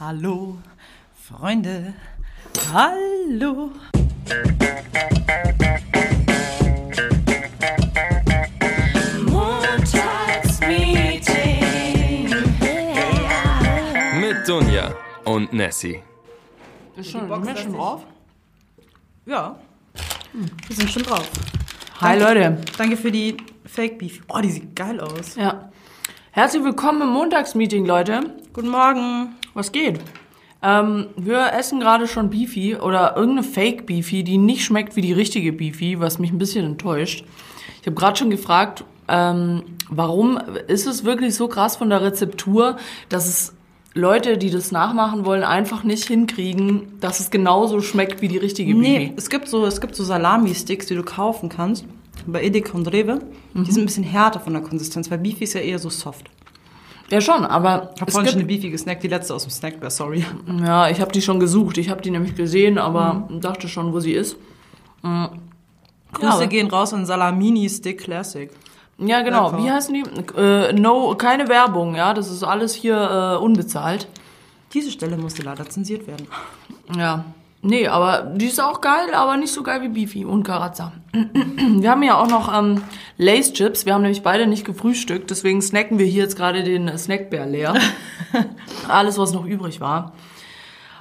Hallo, Freunde. Hallo. Mit Dunja und Nessie. Ist schon, sind wir schon drauf? Ja, wir sind schon drauf. Hi Leute. Danke für die Fake Beef. Oh, die sieht geil aus. Ja. Herzlich willkommen im Montagsmeeting, Leute. Guten Morgen. Was geht? Ähm, wir essen gerade schon Beefy oder irgendeine Fake Beefy, die nicht schmeckt wie die richtige Beefy, was mich ein bisschen enttäuscht. Ich habe gerade schon gefragt, ähm, warum ist es wirklich so krass von der Rezeptur, dass es Leute, die das nachmachen wollen, einfach nicht hinkriegen, dass es genauso schmeckt wie die richtige Beefy. Nee, es gibt so, es gibt so Salami-Sticks, die du kaufen kannst. Bei Edeka und Rewe. Mhm. Die sind ein bisschen härter von der Konsistenz, weil Beefy ist ja eher so soft. Ja schon, aber Ich habe vorhin schon eine Beefy gesnackt, die letzte aus dem Snackbar, sorry. ja, ich habe die schon gesucht. Ich habe die nämlich gesehen, aber dachte schon, wo sie ist. Grüße aber- gehen raus an Salamini Stick Classic. Ja, genau. Wie heißen die? Äh, no, keine Werbung, ja. Das ist alles hier äh, unbezahlt. Diese Stelle musste leider zensiert werden. Ja. Nee, aber die ist auch geil, aber nicht so geil wie Beefy und Karazza. Wir haben ja auch noch ähm, Lace Chips. Wir haben nämlich beide nicht gefrühstückt, deswegen snacken wir hier jetzt gerade den Snackbär leer. Alles, was noch übrig war.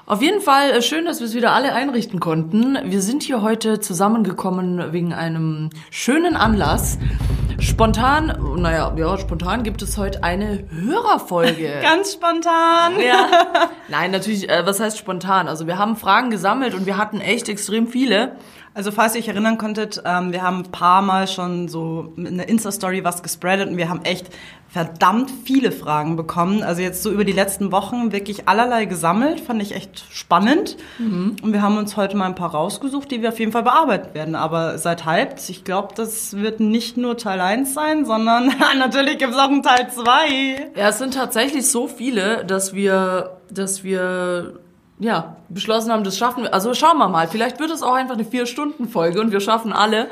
Auf jeden Fall äh, schön, dass wir es wieder alle einrichten konnten. Wir sind hier heute zusammengekommen wegen einem schönen Anlass. Spontan, naja, ja, spontan gibt es heute eine Hörerfolge. Ganz spontan. Ja. Nein, natürlich, äh, was heißt spontan? Also wir haben Fragen gesammelt und wir hatten echt extrem viele. Also falls ihr euch erinnern konntet, ähm, wir haben ein paar Mal schon so in der Insta-Story was gespreadet und wir haben echt verdammt viele Fragen bekommen. Also jetzt so über die letzten Wochen wirklich allerlei gesammelt, fand ich echt spannend. Und wir haben uns heute mal ein paar rausgesucht, die wir auf jeden Fall bearbeiten werden. Aber seid hyped. Ich glaube, das wird nicht nur Teil 1 sein, sondern natürlich gibt es auch einen Teil 2. Ja, es sind tatsächlich so viele, dass wir, dass wir, ja, beschlossen haben, das schaffen wir. Also schauen wir mal. Vielleicht wird es auch einfach eine Vier-Stunden-Folge und wir schaffen alle.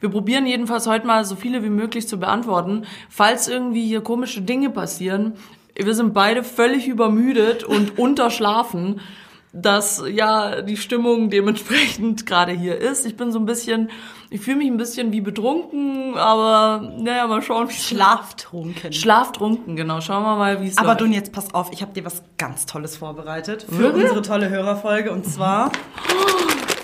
Wir probieren jedenfalls heute mal so viele wie möglich zu beantworten. Falls irgendwie hier komische Dinge passieren, wir sind beide völlig übermüdet und unterschlafen, dass ja die Stimmung dementsprechend gerade hier ist. Ich bin so ein bisschen, ich fühle mich ein bisschen wie betrunken, aber naja, mal schauen, Schlaftrunken. Schlaftrunken, genau. Schauen wir mal, wie es Aber. Dun, jetzt pass auf, ich habe dir was ganz Tolles vorbereitet für Wirklich? unsere tolle Hörerfolge. Und zwar,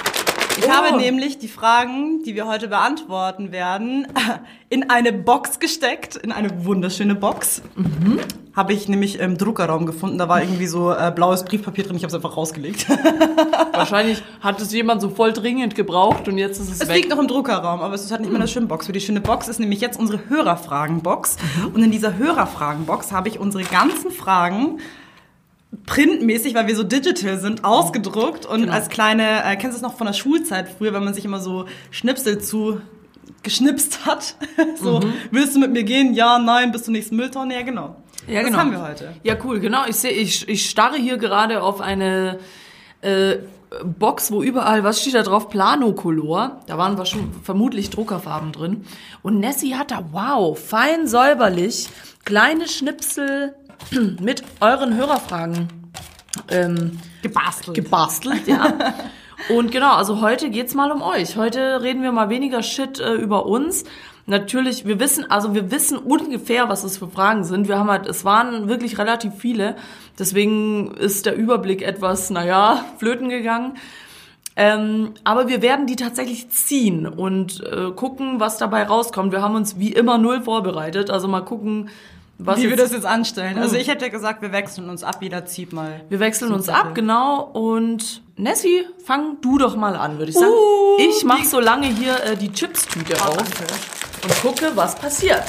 ich Oh. habe nämlich die Fragen, die wir heute beantworten werden, in eine Box gesteckt, in eine wunderschöne Box. Mhm. Habe ich nämlich im Druckerraum gefunden. Da war irgendwie so äh, blaues Briefpapier drin. Ich habe es einfach rausgelegt. Wahrscheinlich hat es jemand so voll dringend gebraucht und jetzt ist es, Es weg. liegt noch im Druckerraum, aber es ist halt nicht mehr eine schöne Box. Für die schöne Box ist nämlich jetzt unsere Hörerfragenbox. Mhm. Und in dieser Hörerfragenbox habe ich unsere ganzen Fragen printmäßig, weil wir so digital sind, ausgedruckt und Genau. als kleine, äh, kennst du es noch von der Schulzeit früher, wenn man sich immer so Schnipsel zu geschnipst hat? so, Mhm. willst du mit mir gehen? Ja, nein, bis zur nächsten Mülltonne? Ja, genau. Ja, das genau. haben wir heute. Ja, cool, genau. Ich sehe, ich, ich starre hier gerade auf eine äh, Box, wo überall, was steht da drauf? Planocolor. Da waren wir schon vermutlich Druckerfarben drin. Und Nessie hat da, wow, fein säuberlich, kleine Schnipsel mit euren Hörerfragen ähm, Gebastelt. gebastelt, ja. Und genau, also heute geht's mal um euch. Heute reden wir mal weniger Shit äh, über uns. Natürlich, wir wissen, also wir wissen ungefähr, was es für Fragen sind. Wir haben halt, es waren wirklich relativ viele. Deswegen ist der Überblick etwas, naja, flöten gegangen. Ähm, aber wir werden die tatsächlich ziehen und äh, gucken, was dabei rauskommt. Wir haben uns wie immer null vorbereitet. Also mal gucken, was Wie wir das jetzt anstellen. Also ich hätte gesagt, wir wechseln uns ab, jeder zieht mal. Wir wechseln uns Super. ab, genau. Und Nessie, fang du doch mal an, würde ich sagen. Uh, ich mache so lange hier äh, die Chips-Tüte auf und gucke, was passiert.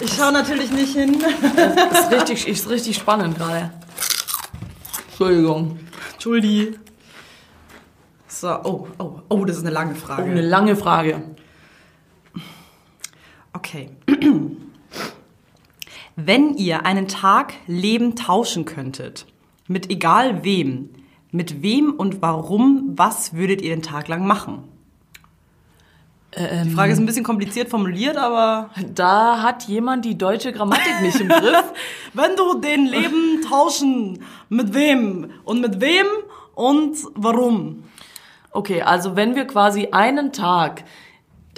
Ich schaue natürlich nicht hin. Ist richtig, ist richtig spannend gerade. Entschuldigung. Entschuldi. So, oh, oh, oh, das ist eine lange Oh, Frage. eine lange Frage. Okay. Wenn ihr einen Tag Leben tauschen könntet, mit egal wem, mit wem und warum, was würdet ihr den Tag lang machen? Die Frage ist ein bisschen kompliziert formuliert, aber Da hat jemand die deutsche Grammatik nicht im Griff. wenn du den Leben tauschen, mit wem und mit wem und warum? Okay, also wenn wir quasi einen Tag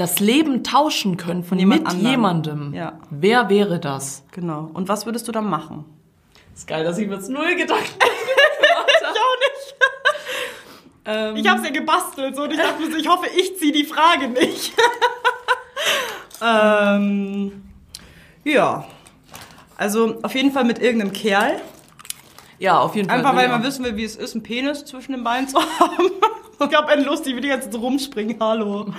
das Leben tauschen können von Jemand mit anderem. jemandem, Ja. wer wäre das? Genau. Und was würdest du dann machen? Ist geil, dass ich mir jetzt null Gedanken Ich auch nicht. ähm, Ich hab's ja gebastelt so und ich dachte mir so, ich hoffe, ich ziehe die Frage nicht. ähm, ja. Also auf jeden Fall mit irgendeinem Kerl. Ja, auf jeden Fall. Einfach weil ja. man wissen will, wie es ist, einen Penis zwischen den Beinen zu haben. Ich glaube, lustig, wie die ganze Zeit rumspringen. Hallo.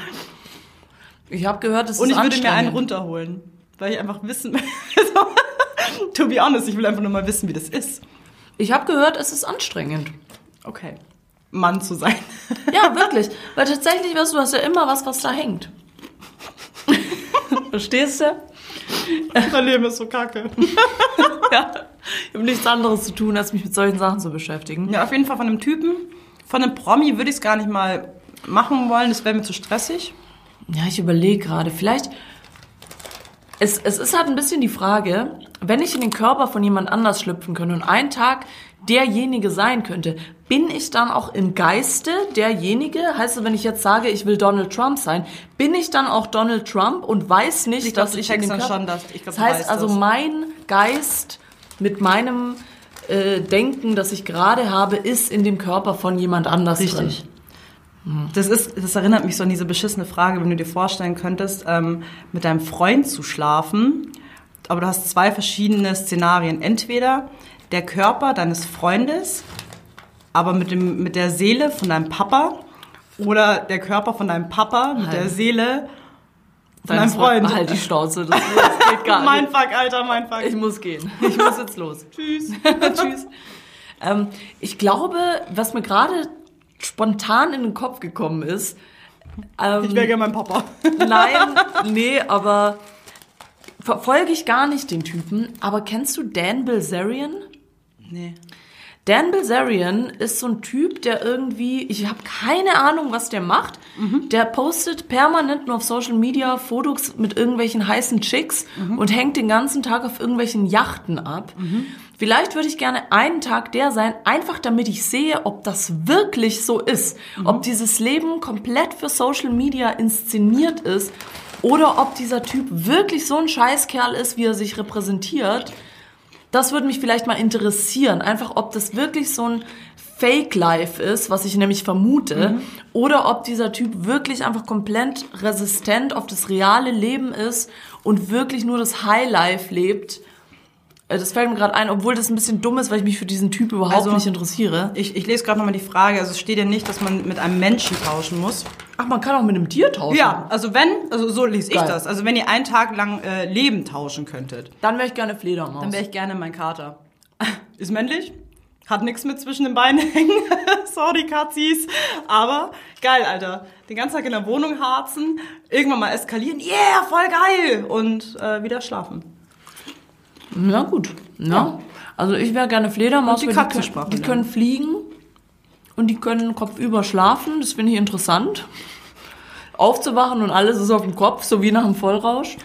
Ich habe gehört, es Und ist ich würde mir einen runterholen. Weil ich einfach wissen will. so, to be honest, ich will einfach nur mal wissen, wie das ist. Ich habe gehört, es ist anstrengend. Okay. Mann zu sein. Ja, wirklich. Weil tatsächlich, weißt du, du hast ja immer was, was da hängt. Verstehst du? Mein Leben ist so kacke. Ja. Ich habe nichts anderes zu tun, als mich mit solchen Sachen zu beschäftigen. Ja, auf jeden Fall von einem Typen. Von einem Promi würde ich es gar nicht mal machen wollen. Das wäre mir zu stressig. Ja, ich überlege gerade. Vielleicht. Es, es ist halt ein bisschen die Frage, wenn ich in den Körper von jemand anders schlüpfen könnte und einen Tag derjenige sein könnte, bin ich dann auch im Geiste derjenige? Heißt es, wenn ich jetzt sage, ich will Donald Trump sein, bin ich dann auch Donald Trump und weiß nicht, Ich glaub, dass ich in den Körper... schon, dass- ich glaub, das heißt also, das. mein Geist mit meinem äh, Denken, das ich gerade habe, ist in dem Körper von jemand anders drin. Das, ist, das erinnert mich so an diese beschissene Frage, wenn du dir vorstellen könntest, ähm, mit deinem Freund zu schlafen. Aber du hast zwei verschiedene Szenarien. Entweder der Körper deines Freundes, aber mit, dem, mit der Seele von deinem Papa. Oder der Körper von deinem Papa mit der Halt. Seele von Dein deinem Freund. Halt die Schnauze, das, das geht gar mein nicht. Fuck, Alter, mein Fuck. Ich muss gehen. Ich muss jetzt los. Tschüss. Tschüss. Ähm, ich glaube, was mir gerade spontan in den Kopf gekommen ist, ähm, Ich wäre gerne mein Papa. nein, nee, aber verfolge ich gar nicht den Typen. Aber kennst du Dan Bilzerian? Nee. Dan Bilzerian ist so ein Typ, der irgendwie, ich habe keine Ahnung, was der macht. Der postet permanent nur auf Social Media Fotos mit irgendwelchen heißen Chicks und hängt den ganzen Tag auf irgendwelchen Yachten ab. Vielleicht würde ich gerne einen Tag der sein, einfach damit ich sehe, ob das wirklich so ist. Ob dieses Leben komplett für Social Media inszeniert ist oder ob dieser Typ wirklich so ein Scheißkerl ist, wie er sich repräsentiert. Das würde mich vielleicht mal interessieren. Einfach, ob das wirklich so ein Fake-Life ist, was ich nämlich vermute, oder ob dieser Typ wirklich einfach komplett resistent auf das reale Leben ist und wirklich nur das High-Life lebt. Äh, Das fällt mir gerade ein, obwohl das ein bisschen dumm ist, weil ich mich für diesen Typ überhaupt Also- nicht interessiere. Ich, ich lese gerade nochmal die Frage. Also es steht ja nicht, dass man mit einem Menschen tauschen muss. Ach, man kann auch mit einem Tier tauschen. Ja, also wenn, also so lese ich Geil. das. Also wenn ihr einen Tag lang äh, Leben tauschen könntet, Dann wäre ich gerne Fledermaus. dann wäre ich gerne mein Kater. Ist männlich, hat nichts mit zwischen den Beinen hängen. Sorry, Katzis. Aber geil, Alter. Den ganzen Tag in der Wohnung harzen, irgendwann mal eskalieren. Yeah, voll geil. Und äh, wieder schlafen. Ja, gut. Ja. Also ich wäre gerne Fledermaus. Und die Katzensprache Die, können- die lernen. können fliegen und die können kopfüber schlafen. Das finde ich interessant. Aufzuwachen und alles ist auf dem Kopf, so wie nach einem Vollrausch.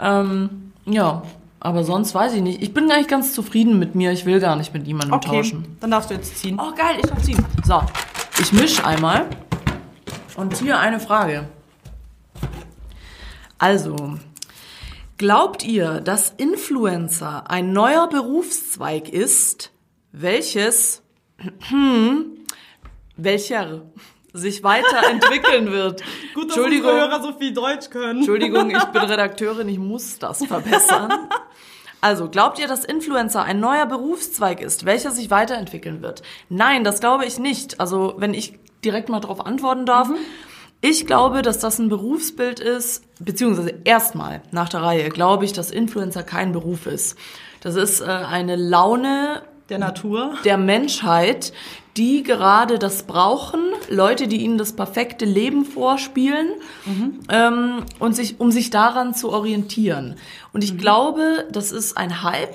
Ähm, ja, aber sonst weiß ich nicht. Ich bin eigentlich ganz zufrieden mit mir. Ich will gar nicht mit niemandem Okay, tauschen. dann darfst du jetzt ziehen. Oh, geil, ich darf ziehen. So, ich mische einmal. Und hier eine Frage. Also, glaubt ihr, dass Influencer ein neuer Berufszweig ist, welches, welcher sich weiterentwickeln wird? Gut, dass Entschuldigung, Hörer so viel Deutsch können. Entschuldigung, ich bin Redakteurin, ich muss das verbessern. Also, glaubt ihr, dass Influencer ein neuer Berufszweig ist, welcher sich weiterentwickeln wird? Nein, das glaube ich nicht. Also, wenn ich direkt mal darauf antworten darf. Ich glaube, dass das ein Berufsbild ist, beziehungsweise erstmal nach der Reihe glaube ich, dass Influencer kein Beruf ist. Das ist äh, eine Laune Der Natur. der Menschheit, die gerade das brauchen, Leute, die ihnen das perfekte Leben vorspielen ähm, und sich, um sich daran zu orientieren. Und ich glaube, das ist ein Hype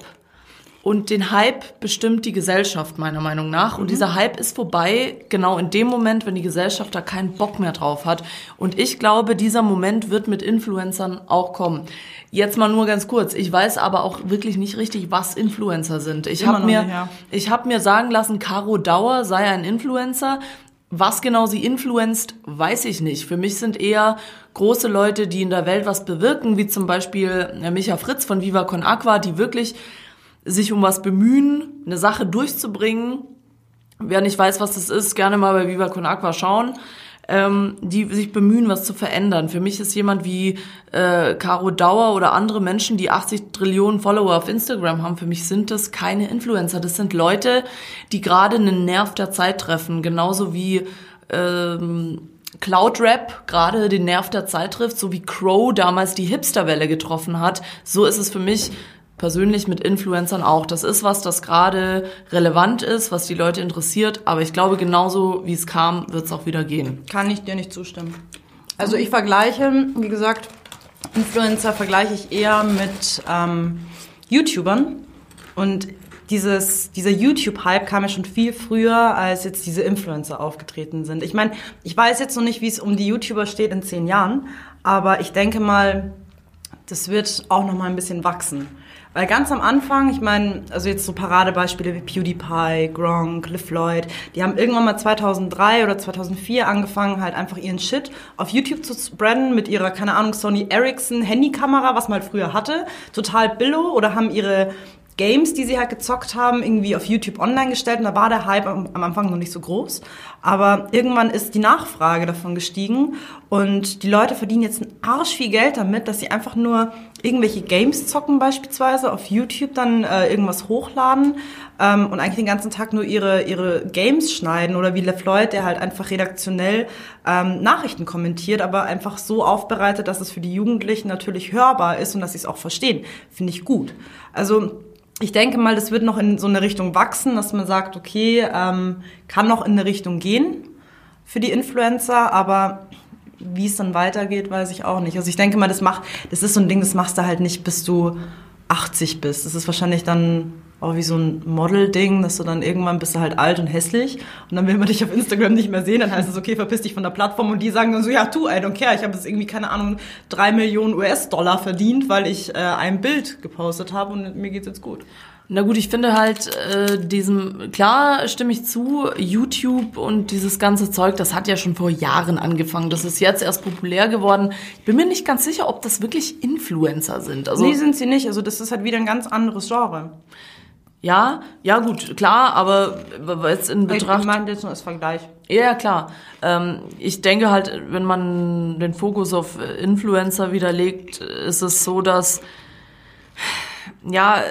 Und den Hype bestimmt die Gesellschaft, meiner Meinung nach. Und dieser Hype ist vorbei, genau in dem Moment, wenn die Gesellschaft da keinen Bock mehr drauf hat. Und ich glaube, dieser Moment wird mit Influencern auch kommen. Jetzt mal nur ganz kurz. Ich weiß aber auch wirklich nicht richtig, was Influencer sind. Ich habe mir, nicht, ja. ich habe mir sagen lassen, Caro Dauer sei ein Influencer. Was genau sie influenzt, weiß ich nicht. Für mich sind eher große Leute, die in der Welt was bewirken, wie zum Beispiel äh, Micha Fritz von Viva Con Aqua, die wirklich sich um was bemühen, eine Sache durchzubringen. Wer nicht weiß, was das ist, gerne mal bei Viva Con Aqua schauen. Ähm, die sich bemühen, was zu verändern. Für mich ist jemand wie äh, Caro Dauer oder andere Menschen, die 80 Trillionen Follower auf Instagram haben, für mich sind das keine Influencer. Das sind Leute, die gerade einen Nerv der Zeit treffen. Genauso wie ähm, Cloud Rap gerade den Nerv der Zeit trifft, so wie Crow damals die Hipsterwelle getroffen hat. So ist es für mich persönlich mit Influencern auch. Das ist was, das gerade relevant ist, was die Leute interessiert. Aber ich glaube, genauso wie es kam, wird es auch wieder gehen. Kann ich dir nicht zustimmen. Also ich vergleiche, wie gesagt, Influencer vergleiche ich eher mit ähm, YouTubern. Und dieses, dieser YouTube-Hype kam ja schon viel früher, als jetzt diese Influencer aufgetreten sind. Ich meine, ich weiß jetzt noch nicht, wie es um die YouTuber steht in zehn Jahren, aber ich denke mal, das wird auch noch mal ein bisschen wachsen. Weil ganz am Anfang, ich meine, also jetzt so Paradebeispiele wie PewDiePie, Gronk, LeFloid, die haben irgendwann mal 2003 oder 2004 angefangen, halt einfach ihren Shit auf YouTube zu spreaden mit ihrer, keine Ahnung, Sony Ericsson Handykamera, was man halt früher hatte, total billo oder haben ihre Games, die sie halt gezockt haben, irgendwie auf YouTube online gestellt und da war der Hype am, Anfang noch nicht so groß. Aber irgendwann ist die Nachfrage davon gestiegen und die Leute verdienen jetzt einen Arsch viel Geld damit, dass sie einfach nur irgendwelche Games zocken beispielsweise, auf YouTube dann äh, irgendwas hochladen ähm, und eigentlich den ganzen Tag nur ihre, ihre Games schneiden oder wie LeFloid, der halt einfach redaktionell ähm, Nachrichten kommentiert, aber einfach so aufbereitet, dass es für die Jugendlichen natürlich hörbar ist und dass sie es auch verstehen. Finde ich gut. Also ich denke mal, das wird noch in so eine Richtung wachsen, dass man sagt, okay, ähm, kann noch in eine Richtung gehen für die Influencer, aber wie es dann weitergeht, weiß ich auch nicht. Also ich denke mal, das macht, das ist so ein Ding, das machst du halt nicht, bis du 80 bist. Das ist wahrscheinlich dann auch wie so ein Model-Ding, dass du dann irgendwann bist du halt alt und hässlich und dann will man dich auf Instagram nicht mehr sehen, dann heißt es, okay, verpiss dich von der Plattform und die sagen dann so, ja, tu, I don't care, ich habe jetzt irgendwie, keine Ahnung, drei Millionen US-Dollar verdient, weil ich äh, ein Bild gepostet habe und mir geht's jetzt gut. Na gut, ich finde halt äh, diesem, klar stimme ich zu, YouTube und dieses ganze Zeug, das hat ja schon vor Jahren angefangen. Das ist jetzt erst populär geworden. Ich bin mir nicht ganz sicher, ob das wirklich Influencer sind. Also, nee, sind sie nicht. Also das ist halt wieder ein ganz anderes Genre. Ja, ja gut, klar, aber jetzt in Betracht... Ich meine jetzt nur als Vergleich. Ja, klar. Ähm, ich denke halt, wenn man den Fokus auf Influencer wieder legt, ist es so, dass ja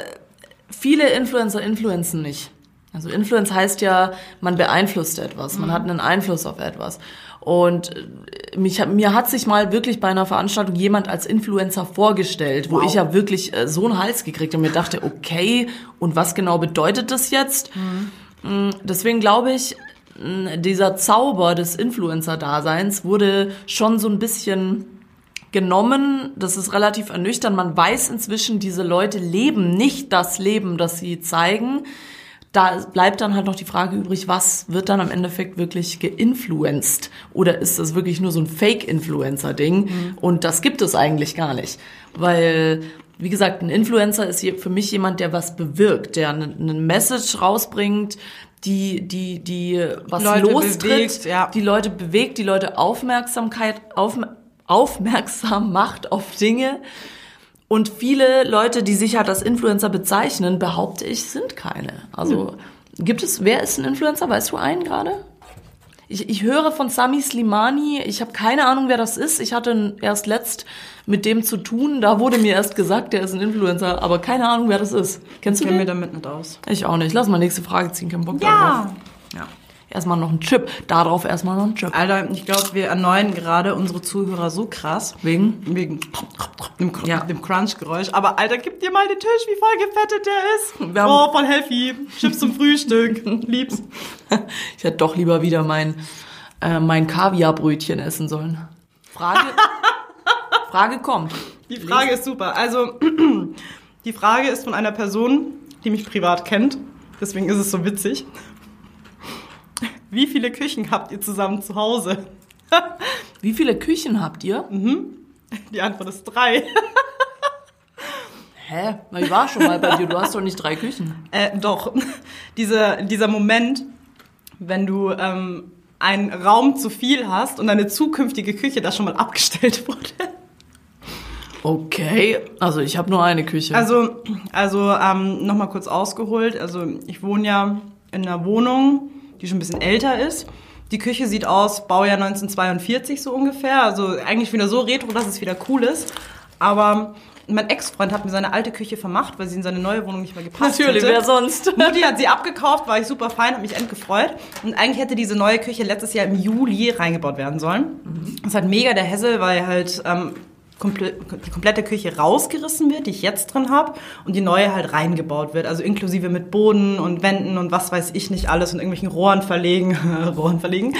viele Influencer influenzen nicht. Also Influence heißt ja, man beeinflusst etwas, man hat einen Einfluss auf etwas. Und mich, mir hat sich mal wirklich bei einer Veranstaltung jemand als Influencer vorgestellt, wo Wow. ich ja wirklich äh, so einen Hals gekriegt und mir dachte, okay, und was genau bedeutet das jetzt? Mm, Deswegen glaube ich, mm, dieser Zauber des Influencer-Daseins wurde schon so ein bisschen genommen. Das ist relativ ernüchternd. Man weiß inzwischen, diese Leute leben nicht das Leben, das sie zeigen. Da bleibt dann halt noch die Frage übrig, was wird dann am Endeffekt wirklich geinfluenced? Oder ist das wirklich nur so ein Fake-Influencer-Ding? Und das gibt es eigentlich gar nicht. Weil, wie gesagt, ein Influencer ist hier für mich jemand, der was bewirkt, der eine, eine Message rausbringt, die, die, die was Leute lostritt, bewegt, ja. die Leute bewegt, die Leute Aufmerksamkeit, auf, aufmerksam macht auf Dinge. Und viele Leute, die sich halt als Influencer bezeichnen, behaupte ich, sind keine. Also gibt es, wer ist ein Influencer? Weißt du einen gerade? Ich, ich höre von Sami Slimani, ich habe keine Ahnung, wer das ist. Ich hatte erst letzt mit dem zu tun. Da wurde mir erst gesagt, der ist ein Influencer, aber keine Ahnung, wer das ist. Kennst Ich du kenne mir den? damit nicht aus. Ich auch nicht. Lass mal nächste Frage ziehen, kein Bock Ja. darauf. Ja. Erstmal noch ein Chip. Darauf erstmal noch ein Chip. Alter, ich glaube, wir erneuern gerade unsere Zuhörer so krass. Wegen? Wegen dem, Ja. dem Crunch-Geräusch. Aber Alter, gib dir mal den Tisch, wie voll gefettet der ist. Wir oh, voll healthy. Chips zum Frühstück. Lieb's. Ich hätte doch lieber wieder mein, äh, mein Kaviarbrötchen essen sollen. Frage, Frage kommt. Die Frage ist super. Also, die Frage ist von einer Person, die mich privat kennt. Deswegen ist es so witzig. Wie viele Küchen habt ihr zusammen zu Hause? Wie viele Küchen habt ihr? Die Antwort ist drei. Hä? Ich war schon mal bei dir. Du hast doch nicht drei Küchen. Äh, doch. Diese, dieser Moment, wenn du ähm, einen Raum zu viel hast und deine zukünftige Küche da schon mal abgestellt wurde. Okay. Also ich habe nur eine Küche. Also, also ähm, nochmal kurz ausgeholt. Also ich wohne ja in einer Wohnung, die schon ein bisschen älter ist. Die Küche sieht aus, Baujahr 1942 so ungefähr. Also eigentlich wieder so retro, dass es wieder cool ist. Aber mein Ex-Freund hat mir seine alte Küche vermacht, weil sie in seine neue Wohnung nicht mehr gepasst Natürlich, hätte. wer sonst? Mutti hat sie abgekauft, war ich super fein, hat mich endgefreut. Und eigentlich hätte diese neue Küche letztes Jahr im Juli reingebaut werden sollen. Das ist halt mega der Hessel, weil halt ähm, komple die komplette Küche rausgerissen wird, die ich jetzt drin habe, und die neue halt reingebaut wird. Also inklusive mit Boden und Wänden und was weiß ich nicht alles und irgendwelchen Rohren verlegen. Rohren verlegen.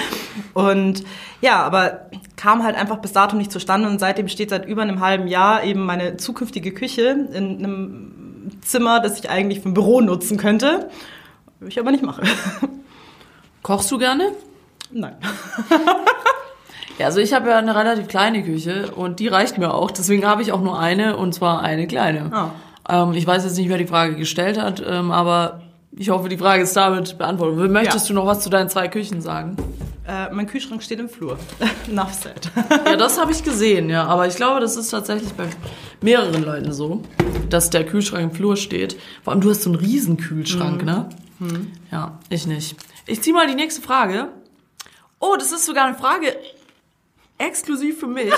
Und ja, aber kam halt einfach bis dato nicht zustande und seitdem steht seit über einem halben Jahr eben meine zukünftige Küche in einem Zimmer, das ich eigentlich für ein Büro nutzen könnte. Ich aber nicht mache. Kochst du gerne? Nein. Ja, also ich habe ja eine relativ kleine Küche und die reicht mir auch. Deswegen habe ich auch nur eine und zwar eine kleine. Ah. Ähm, ich weiß jetzt nicht, wer die Frage gestellt hat, ähm, aber ich hoffe, die Frage ist damit beantwortet. Möchtest Ja. du noch was zu deinen zwei Küchen sagen? Äh, mein Kühlschrank steht im Flur. Enough said. Ja, das habe ich gesehen, ja. Aber ich glaube, das ist tatsächlich bei mehreren Leuten so, dass der Kühlschrank im Flur steht. Vor allem, du hast so einen riesen Kühlschrank, ne? Ja, ich nicht. Ich zieh mal die nächste Frage. Oh, das ist sogar eine Frage exklusiv für mich.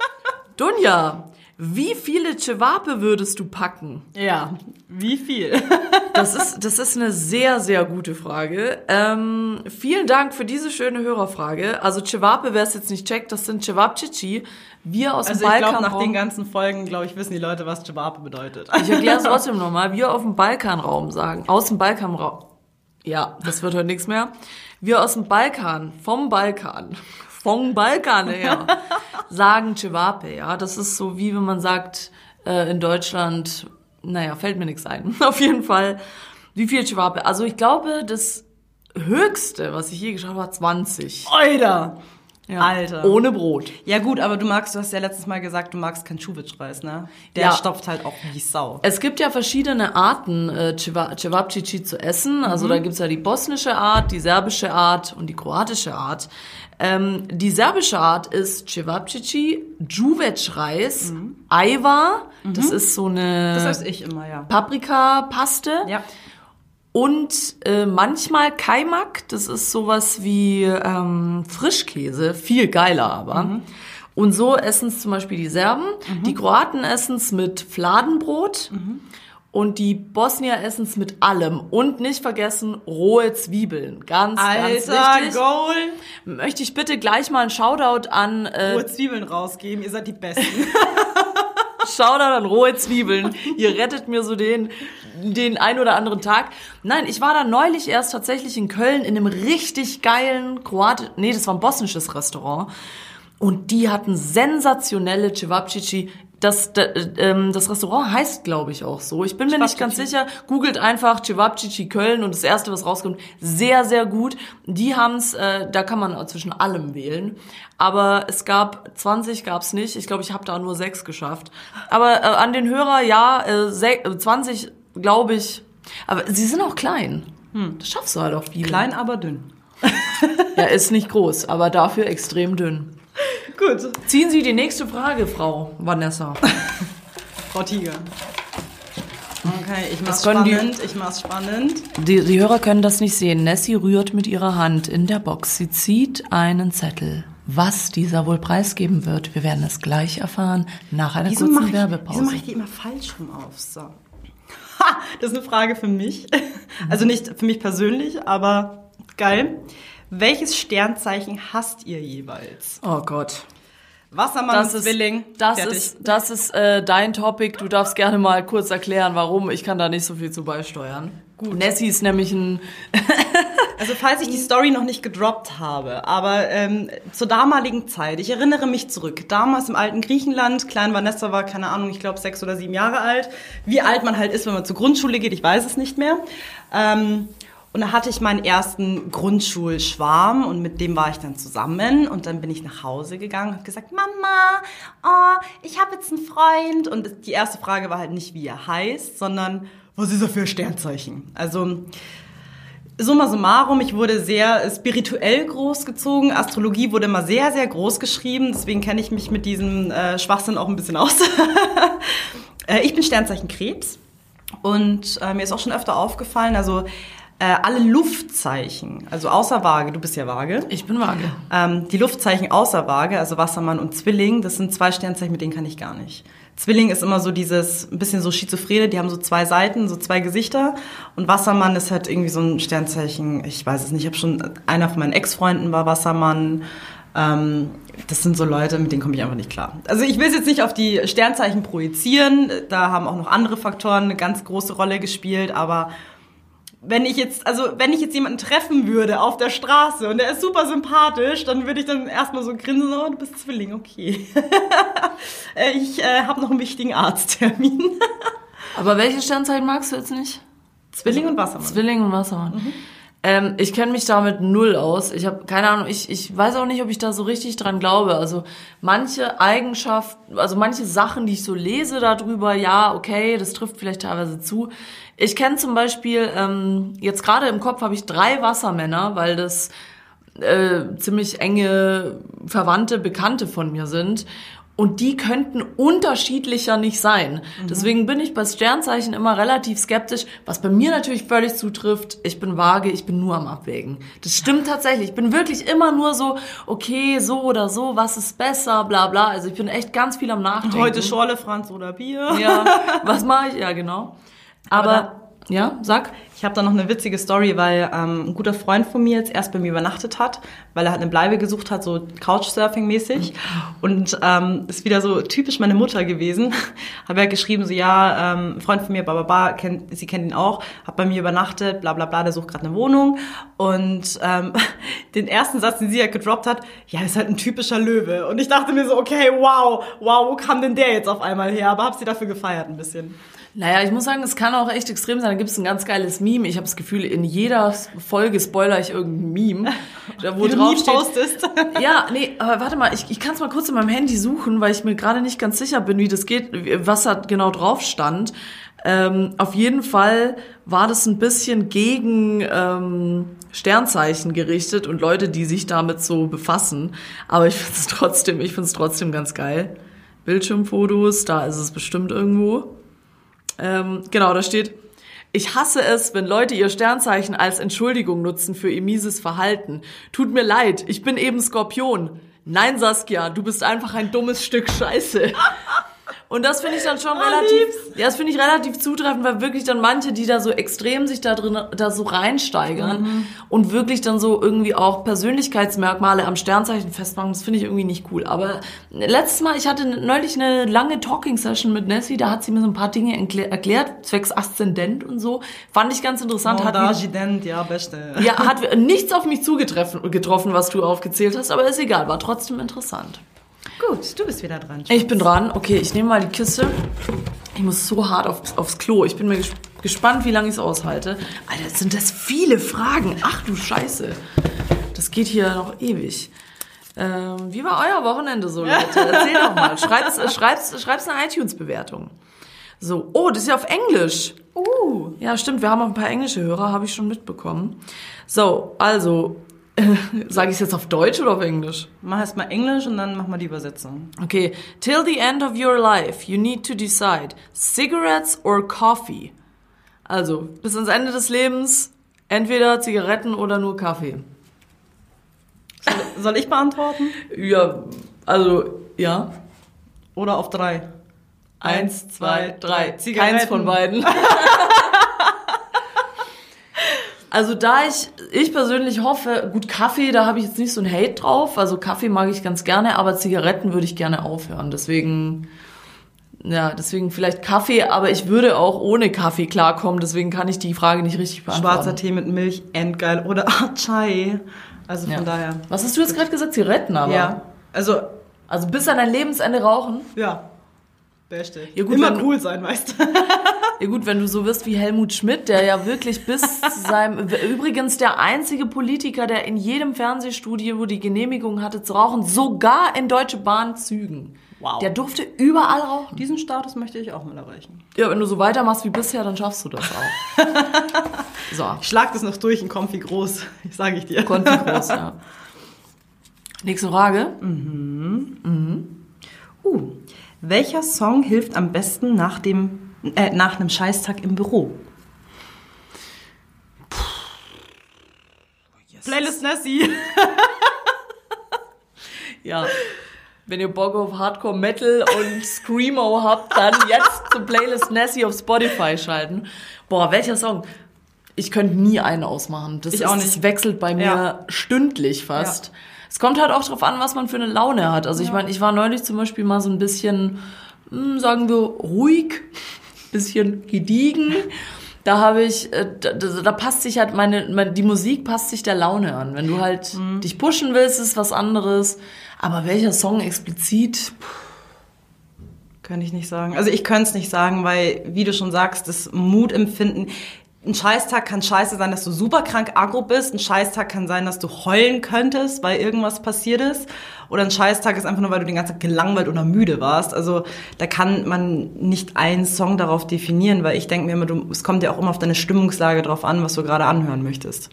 Dunja, wie viele Chewape würdest du packen? Ja, wie viel? Das ist, das ist eine sehr, sehr gute Frage. Ähm, vielen Dank für diese schöne Hörerfrage. Also Cevape, wer es jetzt nicht checkt, das sind Cevapcici. Wir aus Also dem ich glaube, nach den ganzen Folgen, glaube ich, wissen die Leute, was Cevape bedeutet. Ich erkläre es trotzdem nochmal. Wir auf dem Balkanraum sagen. Aus dem Balkanraum. Ja, das wird heute nichts mehr. Wir aus dem Balkan, vom Balkan, vom Balkan her, sagen Cevape, ja. Das ist so wie wenn man sagt, äh, in Deutschland, naja, fällt mir nichts ein. Auf jeden Fall, wie viel Cevape? Also ich glaube, das höchste, was ich je geschaut habe, war 20. Alter! Ja. Alter. Ohne Brot. Ja gut, aber du magst, du hast ja letztes Mal gesagt, du magst keinen Schuwitsch-Reis, ne? Der Ja. stopft halt auch wie Sau. Es gibt ja verschiedene Arten, äh, Cevapcici zu essen. Also da gibt's ja die bosnische Art, die serbische Art und die kroatische Art. Ähm, die serbische Art ist Cevapcici, Juvec-Reis, Aiva, das ist so eine Das heißt ich immer, ja. Paprikapaste. Ja. Und äh, manchmal Kaimak, das ist sowas wie ähm, Frischkäse, viel geiler aber. Und so essen es zum Beispiel die Serben. Die Kroaten essen es mit Fladenbrot. Und die Bosnier essen es mit allem. Und nicht vergessen, rohe Zwiebeln. Ganz, ganz Alter, wichtig. Goal! Möchte ich bitte gleich mal ein Shoutout an äh, Rohe Zwiebeln rausgeben, ihr seid die Besten. Shoutout an rohe Zwiebeln. Ihr rettet mir so den, den ein oder anderen Tag. Nein, ich war da neulich erst tatsächlich in Köln in einem richtig geilen Kroat, nee, das war ein bosnisches Restaurant. Und die hatten sensationelle Cevapcici. Das, ähm, das Restaurant heißt, glaube ich, auch so. Ich bin mir nicht ganz sicher. Googelt einfach Cevapcici Köln und das erste, was rauskommt, sehr, sehr gut. Die haben's, äh, da kann man zwischen allem wählen. Aber es gab 20 gab's nicht. Ich glaube, ich habe da nur sechs geschafft. Aber äh, an den Hörer, ja, äh, se- äh, 20 glaube ich. Aber sie sind auch klein. Das schaffst du halt auch viel. Klein, aber dünn. Ja, ist nicht groß, aber dafür extrem dünn. Gut. Ziehen Sie die nächste Frage, Frau Vanessa. Frau Tiger. Okay, ich mach's können die- spannend, ich mach's spannend. Die, die Hörer können das nicht sehen. Nessie rührt mit ihrer Hand in der Box. Sie zieht einen Zettel. Was dieser wohl preisgeben wird, wir werden es gleich erfahren nach einer Wieso kurzen mache ich, wieso Werbepause. mach ich die immer falsch rum auf? So. Ha, das ist eine Frage für mich. Also nicht für mich persönlich, aber geil. Welches Sternzeichen hasst ihr jeweils? oh Gott. Wassermann Das und ist, Zwilling. das Fertig. ist, das ist äh, dein Topic. Du darfst gerne mal kurz erklären, warum. Ich kann da nicht so viel zu beisteuern. Gut. Nessie ist nämlich ein, Also falls ich die Story noch nicht gedroppt habe, aber ähm, zur damaligen Zeit, ich erinnere mich zurück, damals im alten Griechenland, klein Vanessa war, keine Ahnung, ich glaube sechs oder sieben Jahre alt, wie alt man halt ist, wenn man zur Grundschule geht, ich weiß es nicht mehr. Ähm, und da hatte ich meinen ersten Grundschulschwarm und mit dem war ich dann zusammen und dann bin ich nach Hause gegangen und habe gesagt, Mama, oh, ich habe jetzt einen Freund. Und die erste Frage war halt nicht, wie er heißt, sondern was ist er für Sternzeichen? Also summa summarum, ich wurde sehr spirituell großgezogen. Astrologie wurde immer sehr, sehr groß geschrieben. Deswegen kenne ich mich mit diesem äh, Schwachsinn auch ein bisschen aus. äh, ich bin Sternzeichen Krebs. Und äh, mir ist auch schon öfter aufgefallen, also äh, alle Luftzeichen, also außer Waage, du bist ja Waage. Ich bin Waage. Ähm, die Luftzeichen außer Waage, also Wassermann und Zwilling, das sind zwei Sternzeichen, mit denen kann ich gar nicht. Zwilling ist immer so dieses, ein bisschen so Schizophrene, die haben so zwei Seiten, so zwei Gesichter. Und Wassermann ist halt irgendwie so ein Sternzeichen, ich weiß es nicht, ich habe schon, einer von meinen Ex-Freunden war Wassermann. Ähm, das sind so Leute, mit denen komme ich einfach nicht klar. Also ich will es jetzt nicht auf die Sternzeichen projizieren, da haben auch noch andere Faktoren eine ganz große Rolle gespielt, aber wenn ich jetzt, also wenn ich jetzt jemanden treffen würde auf der Straße und der ist super sympathisch, dann würde ich dann erstmal so grinsen, oh, du bist Zwilling, okay. Äh, ich äh, habe noch einen wichtigen Arzttermin. Aber welche Sternzeichen magst du jetzt nicht? Zwilling und Wassermann. Zwilling und Wassermann. Mhm. Ähm, ich kenne mich damit null aus. Ich habe keine Ahnung, ich, ich weiß auch nicht, ob ich da so richtig dran glaube. Also manche Eigenschaften, also manche Sachen, die ich so lese darüber, ja, okay, das trifft vielleicht teilweise zu. Ich kenne zum Beispiel, ähm, jetzt gerade im Kopf habe ich drei Wassermänner, weil das äh, ziemlich enge Verwandte, Bekannte von mir sind. Und die könnten unterschiedlicher nicht sein. Mhm. Deswegen bin ich bei Sternzeichen immer relativ skeptisch, was bei mir natürlich völlig zutrifft. Ich bin vage, ich bin nur am Abwägen. Das stimmt tatsächlich. Ich bin wirklich immer nur so, okay, so oder so, was ist besser, bla bla. Also ich bin echt ganz viel am Nachdenken. Heute Schorle, Franz oder Bier. Ja, was mache ich? Ja, genau. Aber, Aber ja, sag. Ich habe da noch eine witzige Story, weil ähm, ein guter Freund von mir jetzt erst bei mir übernachtet hat, weil er halt eine Bleibe gesucht hat, so Couchsurfing-mäßig. Und ähm, ist wieder so typisch meine Mutter gewesen. habe er geschrieben, so ja, ähm, Freund von mir, bla, kennt, sie kennt ihn auch, hat bei mir übernachtet, bla bla bla, der sucht gerade eine Wohnung. Und ähm, den ersten Satz, den sie halt gedroppt hat, ja, ist halt ein typischer Löwe. Und ich dachte mir so, okay, wow, wow, wo kam denn der jetzt auf einmal her? Aber habe sie dafür gefeiert ein bisschen. Naja, ich muss sagen, es kann auch echt extrem sein. Da gibt es ein ganz geiles Meme. Ich habe das Gefühl, in jeder Folge spoiler ich irgendein Meme. Wo drauf steht, postest. Ja, nee, aber warte mal, ich, ich kann es mal kurz in meinem Handy suchen, weil ich mir gerade nicht ganz sicher bin, wie das geht, was da genau drauf stand. Ähm, auf jeden Fall war das ein bisschen gegen ähm, Sternzeichen gerichtet und Leute, die sich damit so befassen. Aber ich finde es trotzdem, ich finde es trotzdem ganz geil. Bildschirmfotos, da ist es bestimmt irgendwo. Ähm, genau, da steht, ich hasse es, wenn Leute ihr Sternzeichen als Entschuldigung nutzen für ihr mieses Verhalten. Tut mir leid, ich bin eben Skorpion. Nein, Saskia, du bist einfach ein dummes Stück Scheiße. Und das finde ich dann schon oh, relativ, lieb's. ja, das finde ich relativ zutreffend, weil wirklich dann manche, die da so extrem sich da drin, da so reinsteigern mhm. und wirklich dann so irgendwie auch Persönlichkeitsmerkmale am Sternzeichen festmachen, das finde ich irgendwie nicht cool. Aber letztes Mal, ich hatte neulich eine lange Talking-Session mit Nessie, da hat sie mir so ein paar Dinge erklärt, zwecks Aszendent und so. Fand ich ganz interessant. Oh, Aszendent, ja, beste. Ja, hat nichts auf mich zugetroffen, was du aufgezählt hast, aber ist egal, war trotzdem interessant. Gut, du bist wieder dran. Schatz. Ich bin dran. Okay, ich nehme mal die Kiste. Ich muss so hart auf, aufs Klo. Ich bin mir gespannt, wie lange ich es aushalte. Alter, sind das viele Fragen. Ach du Scheiße. Das geht hier noch ewig. Ähm, wie war euer Wochenende so, Leute? Erzähl doch mal. Schreib's, schreib's, schreib's eine iTunes-Bewertung. So, oh, das ist ja auf Englisch. Uh. Ja, stimmt, wir haben auch ein paar englische Hörer, habe ich schon mitbekommen. So, also, Sage ich es jetzt auf Deutsch oder auf Englisch? Mach erst mal Englisch und dann mach mal die Übersetzung. Okay. Till the end of your life, you need to decide cigarettes or coffee. Also, bis ans Ende des Lebens entweder Zigaretten oder nur Kaffee. Soll, ich beantworten? ja, also, ja. Oder auf drei. Eins, zwei, drei. Zigaretten. Keins von beiden. Also da ich, ich persönlich hoffe, gut, Kaffee, da habe ich jetzt nicht so ein Hate drauf. Also Kaffee mag ich ganz gerne, aber Zigaretten würde ich gerne aufhören. Deswegen Ja, deswegen vielleicht Kaffee, aber ich würde auch ohne Kaffee klarkommen, deswegen kann ich die Frage nicht richtig beantworten. Schwarzer Tee mit Milch, endgeil. Oder Chai. Also von Ja. daher. Was hast du jetzt gerade gesagt? Zigaretten aber? Ja. Also, Also bis an dein Lebensende rauchen? ja. Beste. Ja, gut, Immer cool sein, weißt du. Ja gut, wenn du so wirst wie Helmut Schmidt, der ja wirklich bis seinem... Übrigens der einzige Politiker, der in jedem Fernsehstudio die Genehmigung hatte zu rauchen, sogar in Deutsche Bahnzügen. Wow. Der durfte überall rauchen. Diesen Status möchte ich auch mal erreichen. Ja, wenn du so weitermachst wie bisher, dann schaffst du das auch. so, Ich schlag das noch durch in Comfy groß, sage ich dir. Konti groß, ja. Nächste Frage. Uh, welcher Song hilft am besten nach dem äh, nach einem Scheißtag im Büro? Playlist Nessie. Ja. Wenn ihr Bock auf Hardcore Metal und Screamo habt, dann jetzt zur Playlist Nessie auf Spotify schalten. Boah, welcher Song? Ich könnte nie einen ausmachen. Das Ich ist, auch Das nicht. wechselt bei mir Ja. stündlich fast. Ja. Es kommt halt auch drauf an, was man für eine Laune hat. Also ich Ja. meine, ich war neulich zum Beispiel mal so ein bisschen, hm, sagen wir, ruhig, bisschen gediegen. Da habe ich, äh, da, da, passt sich halt meine, meine, die Musik passt sich der Laune an. Wenn du halt Mhm. dich pushen willst, ist was anderes. Aber welcher Song explizit? Kann ich nicht sagen. Also ich könnte es nicht sagen, weil, wie du schon sagst, das Mutempfinden. Ein Scheißtag kann scheiße sein, dass du super krank agro bist. Ein Scheißtag kann sein, dass du heulen könntest, weil irgendwas passiert ist. Oder ein Scheißtag ist einfach nur, weil du den ganzen Tag gelangweilt oder müde warst. Also da kann man nicht einen Song darauf definieren, weil ich denke mir immer, du, es kommt ja auch immer auf deine Stimmungslage drauf an, was du gerade anhören möchtest.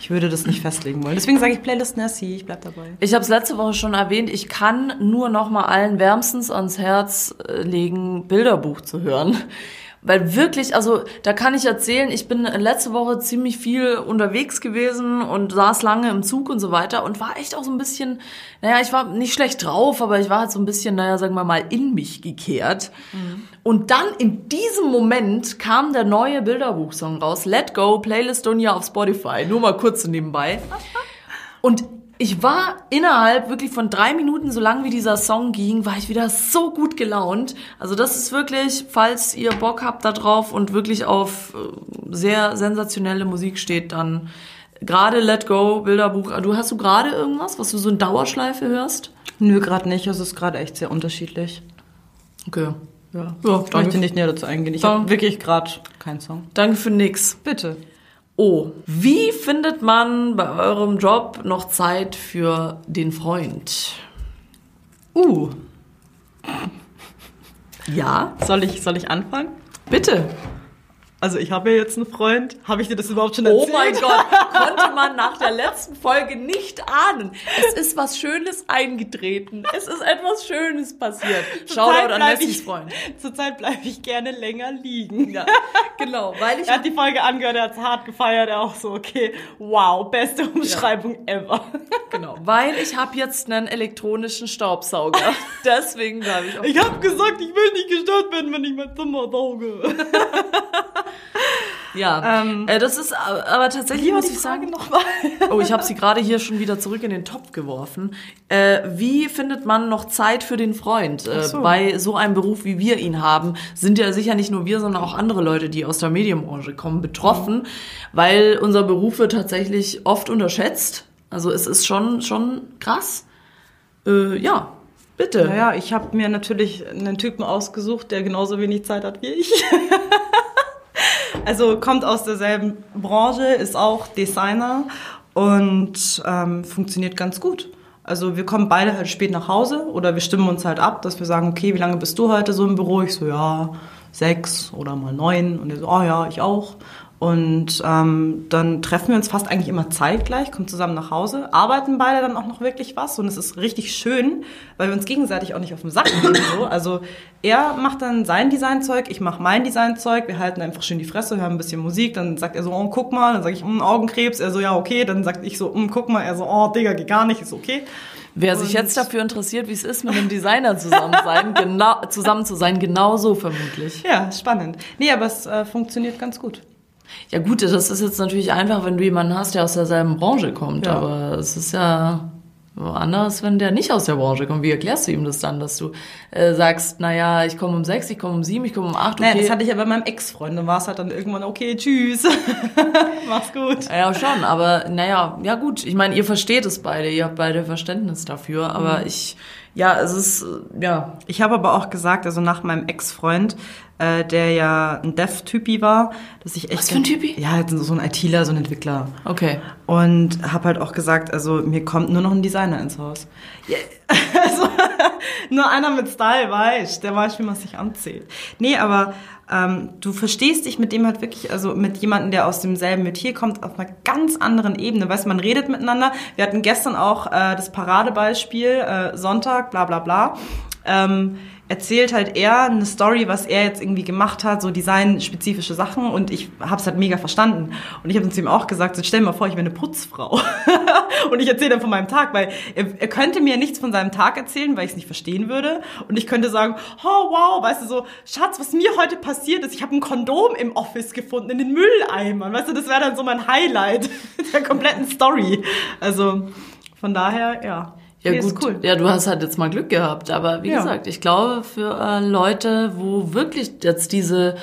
Ich würde das nicht festlegen wollen. Deswegen sage ich Playlist Nessie, ich bleib dabei. Ich habe es letzte Woche schon erwähnt, ich kann nur noch mal allen wärmstens ans Herz äh, legen, Bilderbuch zu hören. Weil wirklich, also da kann ich erzählen, ich bin letzte Woche ziemlich viel unterwegs gewesen und saß lange im Zug und so weiter und war echt auch so ein bisschen, naja, ich war nicht schlecht drauf, aber ich war halt so ein bisschen, naja, sagen wir mal, in mich gekehrt. Und dann in diesem Moment kam der neue Bilderbuchsong raus, Let Go, Playlist Dunja auf Spotify, nur mal kurz so nebenbei. Und ich war innerhalb wirklich von drei Minuten, so lang wie dieser Song ging, war ich wieder so gut gelaunt. Also das ist wirklich, falls ihr Bock habt da drauf und wirklich auf äh, sehr sensationelle Musik steht, dann gerade Let Go, Bilderbuch. Du hast du gerade irgendwas, was du so in Dauerschleife hörst? Nö, gerade nicht. Es ist gerade echt sehr unterschiedlich. Okay. Ja, Ja, ich möchte nicht näher dazu eingehen. Ich habe wirklich gerade keinen Song. Danke für nix. Bitte. Oh, wie findet man bei eurem Job noch Zeit für den Freund? Uh, Ja, soll ich, soll ich anfangen? bitte. Also ich habe ja jetzt einen Freund. Habe ich dir das überhaupt schon Oh erzählt? mein Gott, konnte man nach der letzten Folge nicht ahnen. Es ist was Schönes eingetreten. Es ist etwas Schönes passiert. Shoutout an ich- Freund. Zurzeit bleibe ich gerne länger liegen. Ja, genau, weil ich Er hat die Folge angehört, er hat es hart gefeiert, er auch so, okay, wow, beste Umschreibung ever. genau, weil ich habe jetzt einen elektronischen Staubsauger. Deswegen bleibe ich auch. Ich habe gesagt, ich will nicht gestört werden, wenn ich mein Zimmer sauge. Ja, Ähm, äh, das ist aber tatsächlich muss ich sagen. nochmal? Oh, ich habe sie gerade hier schon wieder zurück in den Topf geworfen. Äh, wie findet man noch Zeit für den Freund? Äh, so. Bei so einem Beruf, wie wir ihn haben, sind ja sicher nicht nur wir, sondern auch andere Leute, die aus der Medienbranche kommen, betroffen, weil unser Beruf wird tatsächlich oft unterschätzt. Also es ist schon, schon krass. Äh, ja, bitte. Naja, ich habe mir natürlich einen Typen ausgesucht, der genauso wenig Zeit hat wie ich. also kommt aus derselben Branche, ist auch Designer und ähm, funktioniert ganz gut. Also wir kommen beide halt spät nach Hause oder wir stimmen uns halt ab, dass wir sagen, okay, wie lange bist du heute so im Büro? Ich so, ja, sechs oder mal neun. Und er so, oh ja, ich auch. Und ähm, dann treffen wir uns fast eigentlich immer zeitgleich, kommen zusammen nach Hause, arbeiten beide dann auch noch wirklich was und es ist richtig schön, weil wir uns gegenseitig auch nicht auf den Sack gehen. So. Also er macht dann sein Designzeug, ich mache mein Designzeug, wir halten einfach schön die Fresse, hören ein bisschen Musik, dann sagt er so, oh, guck mal, dann sage ich, mm, Augenkrebs, er so, ja, okay, dann sagt ich so, mm, guck mal, er so, oh, Digga, geht gar nicht, ist okay. Wer sich jetzt dafür interessiert, wie es ist, mit einem Designer zusammen, sein, genau, zusammen zu sein, genauso vermutlich. Ja, spannend. Nee, aber es äh, funktioniert ganz gut. Ja gut, das ist jetzt natürlich einfach, wenn du jemanden hast, der aus derselben Branche kommt, Ja. aber es ist ja, anders, wenn der nicht aus der Branche kommt. Wie erklärst du ihm das dann, dass du äh, sagst, naja, ich komme um sechs, ich komme um sieben, ich komme um acht, okay. Naja, das hatte ich ja bei meinem Ex-Freund. Dann war es halt dann irgendwann, okay, tschüss. Mach's gut. Ja, schon, aber naja, ja gut. Ich meine, ihr versteht es beide, ihr habt beide Verständnis dafür, aber ich, ja, es ist, äh, ja, Ich habe aber auch gesagt, also nach meinem Ex-Freund, äh, der ja ein Dev-Typi war, dass ich echt... Was für ein Typi? Ja, halt so ein ITler, so ein Entwickler. okay. Und habe halt auch gesagt, also mir kommt nur noch ein Designer ins Haus. Ja, also, nur einer mit Style, weißt der weiß, wie man sich anzieht. Nee, aber ähm, du verstehst dich mit dem halt wirklich, also mit jemandem, der aus demselben Metier kommt, auf einer ganz anderen Ebene. Weißt du, man redet miteinander. Wir hatten gestern auch äh, das Paradebeispiel, äh, Sonntag, bla bla bla. Ähm, erzählt halt er eine Story, was er jetzt irgendwie gemacht hat, so designspezifische Sachen und ich habe es halt mega verstanden. Und ich habe zu ihm auch gesagt, so, stell dir mal vor, ich wäre eine Putzfrau. und ich erzähle dann von meinem Tag, weil er, er könnte mir nichts von seinem Tag erzählen, weil ich es nicht verstehen würde. Und ich könnte sagen, oh wow, weißt du, so, Schatz, was mir heute passiert ist, ich habe ein Kondom im Office gefunden, in den Mülleimern. Weißt du, das wäre dann so mein Highlight der kompletten Story. Also von daher, ja. Ja, Nee, gut. Cool. Ja, du hast halt jetzt mal Glück gehabt. Aber wie Ja. gesagt, ich glaube, für äh, Leute, wo wirklich jetzt diese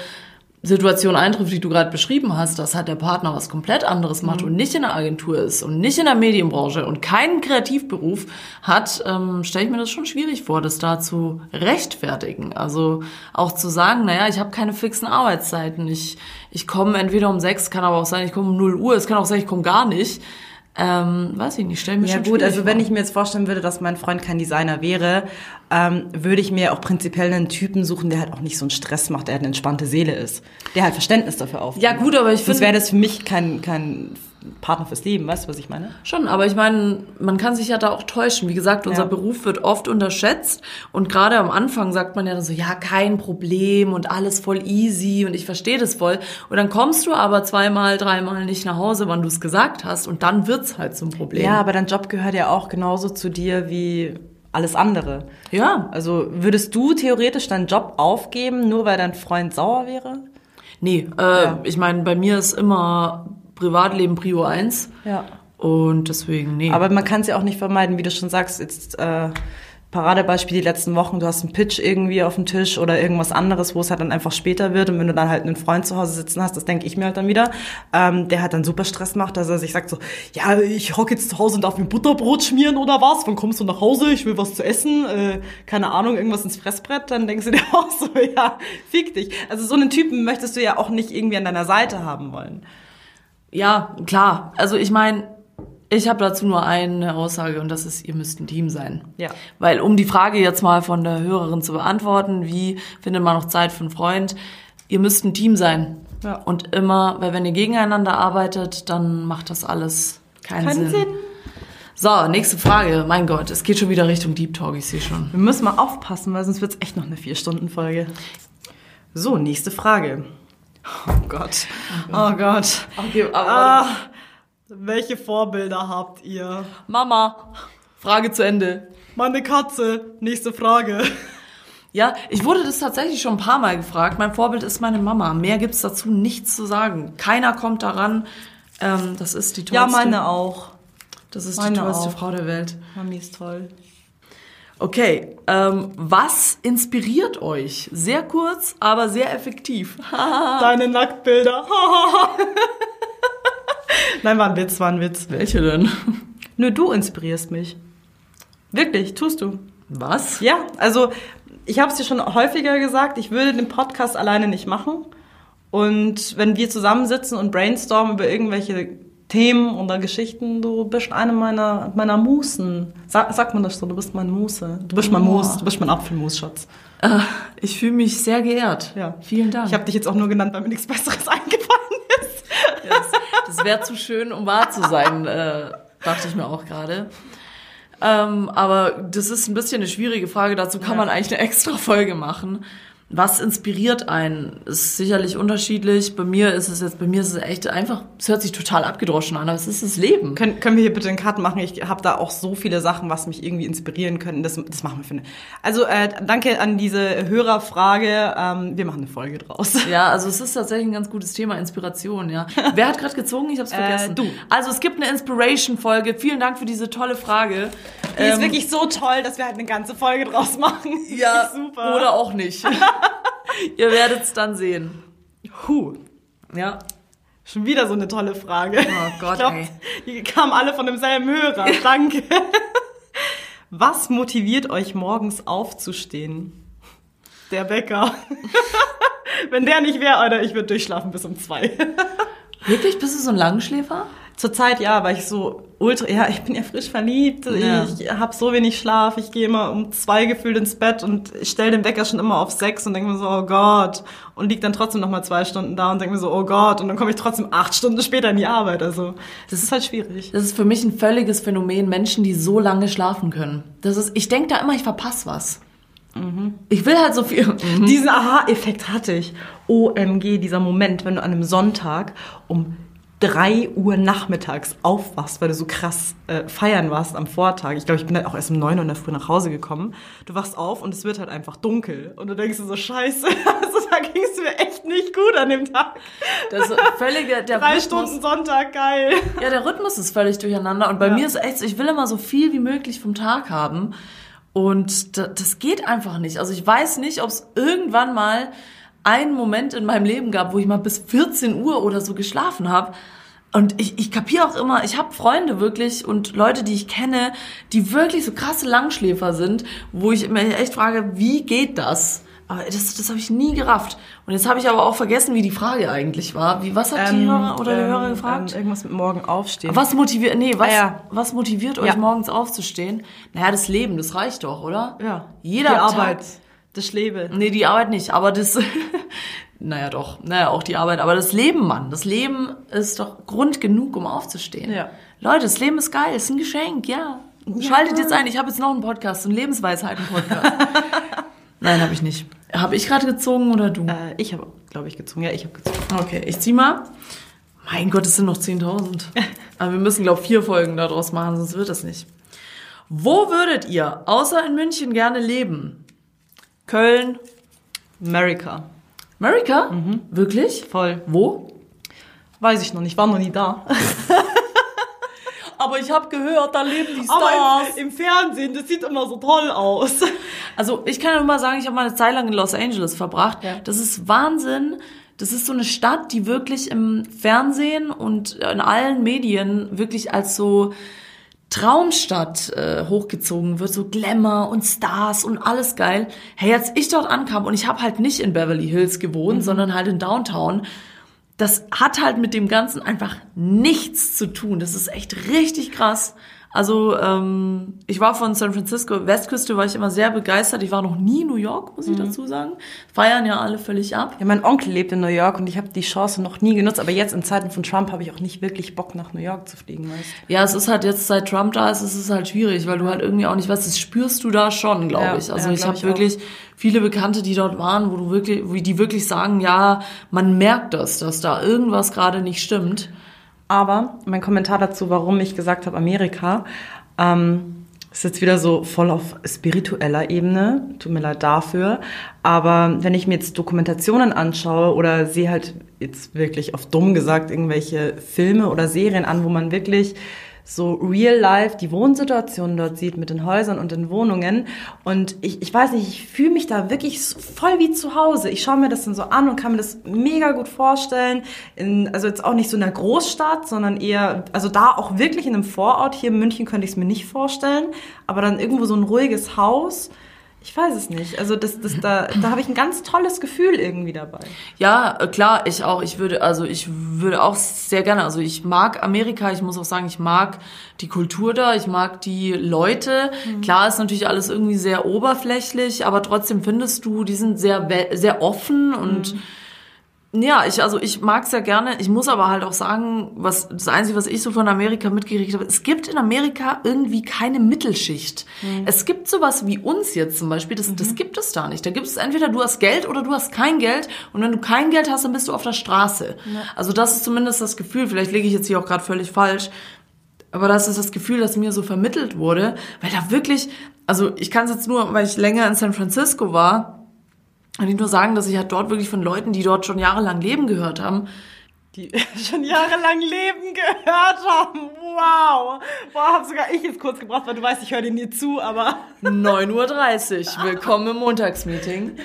Situation eintrifft, die du gerade beschrieben hast, dass halt der Partner was komplett anderes macht Mhm. und nicht in der Agentur ist und nicht in der Medienbranche und keinen Kreativberuf hat, ähm, stelle ich mir das schon schwierig vor, das da zu rechtfertigen. Also auch zu sagen, naja, ich habe keine fixen Arbeitszeiten. Ich, ich komme entweder um sechs, kann aber auch sein, ich komme um 0 Uhr, es kann auch sein, ich komme gar nicht. Ähm, weiß ich nicht, stell mir Ja schon gut, also wenn vor. ich mir jetzt vorstellen würde, dass mein Freund kein Designer wäre, ähm, würde ich mir auch prinzipiell einen Typen suchen, der halt auch nicht so einen Stress macht, der halt eine entspannte Seele ist, der halt Verständnis dafür aufbringt. Ja, gut, aber ich finde- wäre das für mich kein, kein Partner fürs Leben, weißt du, was ich meine? Schon, aber ich meine, man kann sich ja da auch täuschen. Wie gesagt, unser Ja. Beruf wird oft unterschätzt und gerade am Anfang sagt man ja dann so, ja, kein Problem und alles voll easy und ich verstehe das voll. Und dann kommst du aber zweimal, dreimal nicht nach Hause, wann du es gesagt hast und dann wird's halt zum Problem. Ja, aber dein Job gehört ja auch genauso zu dir wie alles andere. Ja. Also würdest du theoretisch deinen Job aufgeben, nur weil dein Freund sauer wäre? Nee, äh, ich meine, bei mir ist immer Privatleben Prio 1 Ja. und deswegen, nee. Aber man kann es ja auch nicht vermeiden, wie du schon sagst, jetzt äh, Paradebeispiel die letzten Wochen, du hast einen Pitch irgendwie auf dem Tisch oder irgendwas anderes, wo es halt dann einfach später wird und wenn du dann halt einen Freund zu Hause sitzen hast, das denke ich mir halt dann wieder, ähm, der halt dann super Stress macht, dass er sich sagt so, ja, ich hocke jetzt zu Hause und darf mir Butterbrot schmieren oder was, wann kommst du nach Hause, ich will was zu essen, äh, keine Ahnung, irgendwas ins Fressbrett, dann denkst du dir auch so, ja, fick dich. Also so einen Typen möchtest du ja auch nicht irgendwie an deiner Seite haben wollen. Ja, klar. Also ich meine, ich habe dazu nur eine Aussage und das ist, ihr müsst ein Team sein. Ja. Weil um die Frage jetzt mal von der Hörerin zu beantworten, wie findet man noch Zeit für einen Freund? Ihr müsst ein Team sein. Ja. Und immer, weil wenn ihr gegeneinander arbeitet, dann macht das alles keinen, Keinen Sinn. Sinn. So, nächste Frage. Mein Gott, es geht schon wieder Richtung Deep Talk, ich sehe schon. Wir müssen mal aufpassen, weil sonst wird's echt noch eine Vier-Stunden-Folge. So, nächste Frage. Oh Gott. Oh Gott. Okay, aber Ah, welche Vorbilder habt ihr? Mama, Frage zu Ende. Meine Katze. Nächste Frage. Ja, ich wurde das tatsächlich schon ein paar Mal gefragt. Mein Vorbild ist meine Mama. Mehr gibt's dazu nichts zu sagen. Keiner kommt daran. Ähm, das ist die tollste. Ja, meine auch. Das ist meine die tollste auch. Frau der Welt. Mami ist toll. Okay, ähm, was inspiriert euch? Sehr kurz, aber sehr effektiv. Deine Nacktbilder. Nein, war ein Witz, war ein Witz. Welche denn? Nur du inspirierst mich. Wirklich, tust du. Was? Ja, also ich habe es dir schon häufiger gesagt, ich würde den Podcast alleine nicht machen. Und wenn wir zusammensitzen und brainstormen über irgendwelche Themen oder Geschichten, du bist eine meiner, meiner Musen. Sag, sagt man das so, du bist meine Muse. Du bist mein. Mus, du bist mein Apfelmus, Schatz. Äh, ich fühle mich sehr geehrt. Ja. Vielen Dank. Ich habe dich jetzt auch nur genannt, weil mir nichts Besseres eingefallen ist. Das, das wäre zu schön, um wahr zu sein, äh, dachte ich mir auch gerade. Ähm, aber das ist ein bisschen eine schwierige Frage. Dazu kann Ja. man eigentlich eine extra Folge machen. Was inspiriert einen? Ist sicherlich unterschiedlich. Bei mir ist es jetzt, bei mir ist es echt einfach, es hört sich total abgedroschen an, aber es ist das Leben. Können, können wir hier bitte einen Cut machen? Ich habe da auch so viele Sachen, was mich irgendwie inspirieren könnten. Das, das machen wir für eine. Also äh, danke an diese Hörerfrage. Ähm, wir machen eine Folge draus. Ja, also es ist tatsächlich ein ganz gutes Thema, Inspiration, ja. Wer hat gerade gezogen? Ich hab's vergessen. du. Also es gibt eine Inspiration-Folge. Vielen Dank für diese tolle Frage. Die ist Ähm, wirklich so toll, dass wir halt eine ganze Folge draus machen. Ja, Ist super. oder auch nicht. Ihr werdet es dann sehen. Huh. Ja. Schon wieder so eine tolle Frage. Oh Gott, ich glaub, ey. Die kamen alle von demselben Hörer. Danke. Was motiviert euch morgens aufzustehen? Der Bäcker. Wenn der nicht wäre, Alter, ich würde durchschlafen bis um zwei. Wirklich? Bist du so ein Langschläfer? Zurzeit ja, weil ich so ultra, ja, ich bin ja frisch verliebt, Ja. ich habe so wenig Schlaf, ich gehe immer um zwei gefühlt ins Bett und ich stelle den Wecker schon immer auf sechs und denke mir so, oh Gott, und lieg dann trotzdem noch mal zwei Stunden da und denke mir so, oh Gott, und dann komme ich trotzdem acht Stunden später in die Arbeit, also das ist halt schwierig. Das ist für mich ein völliges Phänomen, Menschen, die so lange schlafen können. Das ist, ich denke da immer, ich verpasse was. Ich will halt so viel. Diesen Aha-Effekt hatte ich. OMG, dieser Moment, wenn du an einem Sonntag um 3 Uhr nachmittags aufwachst, weil du so krass äh, feiern warst am Vortag. Ich glaube, ich bin halt auch erst um 9 Uhr in der Früh nach Hause gekommen. Du wachst auf und es wird halt einfach dunkel. Und du denkst dir so, scheiße, also da ging es mir echt nicht gut an dem Tag. Das ist völlige, der Drei Rhythmus, Stunden Sonntag, geil. Ja, der Rhythmus ist völlig durcheinander. Und bei Ja. mir ist echt, so, ich will immer so viel wie möglich vom Tag haben. Und da, das geht einfach nicht. Also ich weiß nicht, ob es irgendwann mal einen Moment in meinem Leben gab, wo ich mal bis 14 Uhr oder so geschlafen habe. Und ich, ich kapiere auch immer, ich habe Freunde wirklich und Leute, die ich kenne, die wirklich so krasse Langschläfer sind, wo ich mir echt frage, wie geht das? Aber das, das habe ich nie gerafft. Und jetzt habe ich aber auch vergessen, wie die Frage eigentlich war. Wie, was hat die Hörer oder der ähm, Hörer gefragt? Ähm, irgendwas mit morgen aufstehen. Was motiviert, nee, was, Ah, ja. was motiviert euch Ja. morgens aufzustehen? Naja, das Leben, das reicht doch, oder? Ja. Jeder die Tag- Arbeit, das Schlebe. Nee, die Arbeit nicht, aber das, naja doch, naja, auch die Arbeit, aber das Leben, Mann, das Leben ist doch Grund genug, um aufzustehen. Ja. Leute, das Leben ist geil, ist ein Geschenk, ja. Schaltet jetzt ein, ich habe jetzt noch einen Podcast, einen Lebensweisheiten-Podcast. Nein, habe ich nicht. Habe ich gerade gezogen oder du? Äh, ich habe, glaube ich, gezogen. Ja, ich habe gezogen. Okay, ich zieh mal. Mein Gott, es sind noch 10.000. Aber wir müssen, glaube ich, vier Folgen daraus machen, sonst wird das nicht. Wo würdet ihr, außer in München, gerne leben? Köln, America. Amerika? Wirklich? Voll. Wo? Weiß ich noch nicht, war noch nie da. Aber ich habe gehört, da leben die Aber im, im Fernsehen, das sieht immer so toll aus. Also ich kann nur mal sagen, ich habe mal eine Zeit lang in Los Angeles verbracht. Ja. Das ist Wahnsinn. Das ist so eine Stadt, die wirklich im Fernsehen und in allen Medien wirklich als so Traumstadt äh, hochgezogen wird, so Glamour und Stars und alles geil. Hey, als ich dort ankam und ich habe halt nicht in Beverly Hills gewohnt, sondern halt in Downtown, das hat halt mit dem Ganzen einfach nichts zu tun. Das ist echt richtig krass. Also ähm, ich war von San Francisco, Westküste war ich immer sehr begeistert. Ich war noch nie in New York, muss ich dazu sagen. Feiern ja alle völlig ab. Ja, mein Onkel lebt in New York und ich habe die Chance noch nie genutzt. Aber jetzt in Zeiten von Trump habe ich auch nicht wirklich Bock, nach New York zu fliegen, weißt Ja, es ist halt jetzt seit Trump da ist, es ist halt schwierig, weil du halt irgendwie auch nicht weißt, das spürst du da schon, glaube Ja, ich. Also ja, ich habe wirklich viele Bekannte, die dort waren, wo du wirklich, wo die wirklich sagen, ja, man merkt das, dass da irgendwas gerade nicht stimmt. Aber mein Kommentar dazu, warum ich gesagt habe Amerika, ähm, ist jetzt wieder so voll auf spiritueller Ebene. Tut mir leid dafür. Aber wenn ich mir jetzt Dokumentationen anschaue oder sehe halt jetzt wirklich auf dumm gesagt irgendwelche Filme oder Serien an, wo man wirklich so real life die Wohnsituation dort sieht mit den Häusern und den Wohnungen. Und ich, ich weiß nicht, ich fühle mich da wirklich voll wie zu Hause. Ich schaue mir das dann so an und kann mir das mega gut vorstellen. In, also jetzt auch nicht so in einer Großstadt, sondern eher, also da auch wirklich in einem Vorort. Hier in München könnte ich es mir nicht vorstellen. Aber dann irgendwo so ein ruhiges Haus. Ich weiß es nicht. Also das, das, da, da habe ich ein ganz tolles Gefühl irgendwie dabei. Ja, äh, klar, ich auch. Ich würde, also ich würde auch sehr gerne, also ich mag Amerika, ich muss auch sagen, ich mag die Kultur da, ich mag die Leute. Klar ist natürlich alles irgendwie sehr oberflächlich, aber trotzdem findest du, die sind sehr, sehr offen und ja, ich, also ich mag's ja gerne. Ich muss aber halt auch sagen, was das Einzige, was ich so von Amerika mitgekriegt habe, es gibt in Amerika irgendwie keine Mittelschicht. Es gibt sowas wie uns jetzt zum Beispiel, das, das gibt es da nicht. Da gibt es entweder du hast Geld oder du hast kein Geld und wenn du kein Geld hast, dann bist du auf der Straße. Also das ist zumindest das Gefühl, vielleicht liege ich jetzt hier auch gerade völlig falsch, aber das ist das Gefühl, das mir so vermittelt wurde, weil da wirklich, also ich kann es jetzt nur, weil ich länger in San Francisco war, kann ich nur sagen, dass ich halt dort wirklich von Leuten, die dort schon jahrelang leben, gehört haben, die schon jahrelang Leben gehört haben. Wow. Boah, hab sogar ich jetzt kurz gebracht, weil du weißt, ich höre dir nie zu, aber 9.30 Uhr. Willkommen im Montagsmeeting.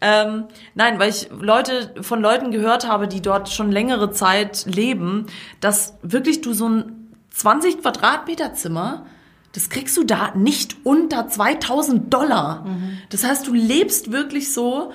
Ähm, nein, weil ich Leute von Leuten gehört habe, die dort schon längere Zeit leben, dass wirklich du so ein 20 Quadratmeter Zimmer, das kriegst du da nicht unter 2000 Dollar. Das heißt, du lebst wirklich so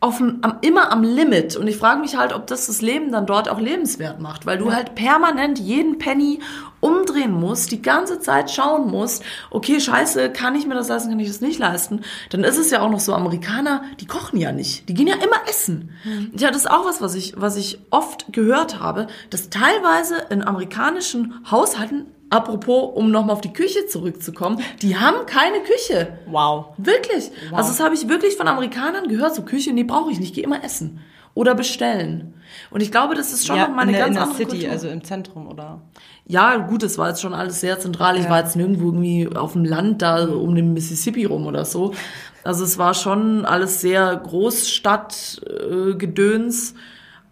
auf am, immer am Limit. Und ich frage mich halt, ob das das Leben dann dort auch lebenswert macht, weil du halt permanent jeden Penny umdrehen musst, die ganze Zeit schauen musst, okay, scheiße, kann ich mir das leisten, kann ich das nicht leisten? Dann ist es ja auch noch so, Amerikaner, die kochen ja nicht. Die gehen ja immer essen. Ja, das ist auch was, was ich, was ich oft gehört habe, dass teilweise in amerikanischen Haushalten Apropos, um nochmal auf die Küche zurückzukommen, die haben keine Küche. wow. Wirklich. Also das habe ich wirklich von Amerikanern gehört, so Küche, nee, brauche ich nicht, geh immer essen. Oder bestellen. Und ich glaube, das ist schon Ja, noch mal in eine der, ganz in der andere City, Kultur. also im Zentrum, oder? Ja, gut, es war jetzt schon alles sehr zentral. Ich Ja. war jetzt nirgendwo irgendwie auf dem Land da um den Mississippi rum oder so. Also es war schon alles sehr Großstadt-Gedöns. Äh, Gedöns.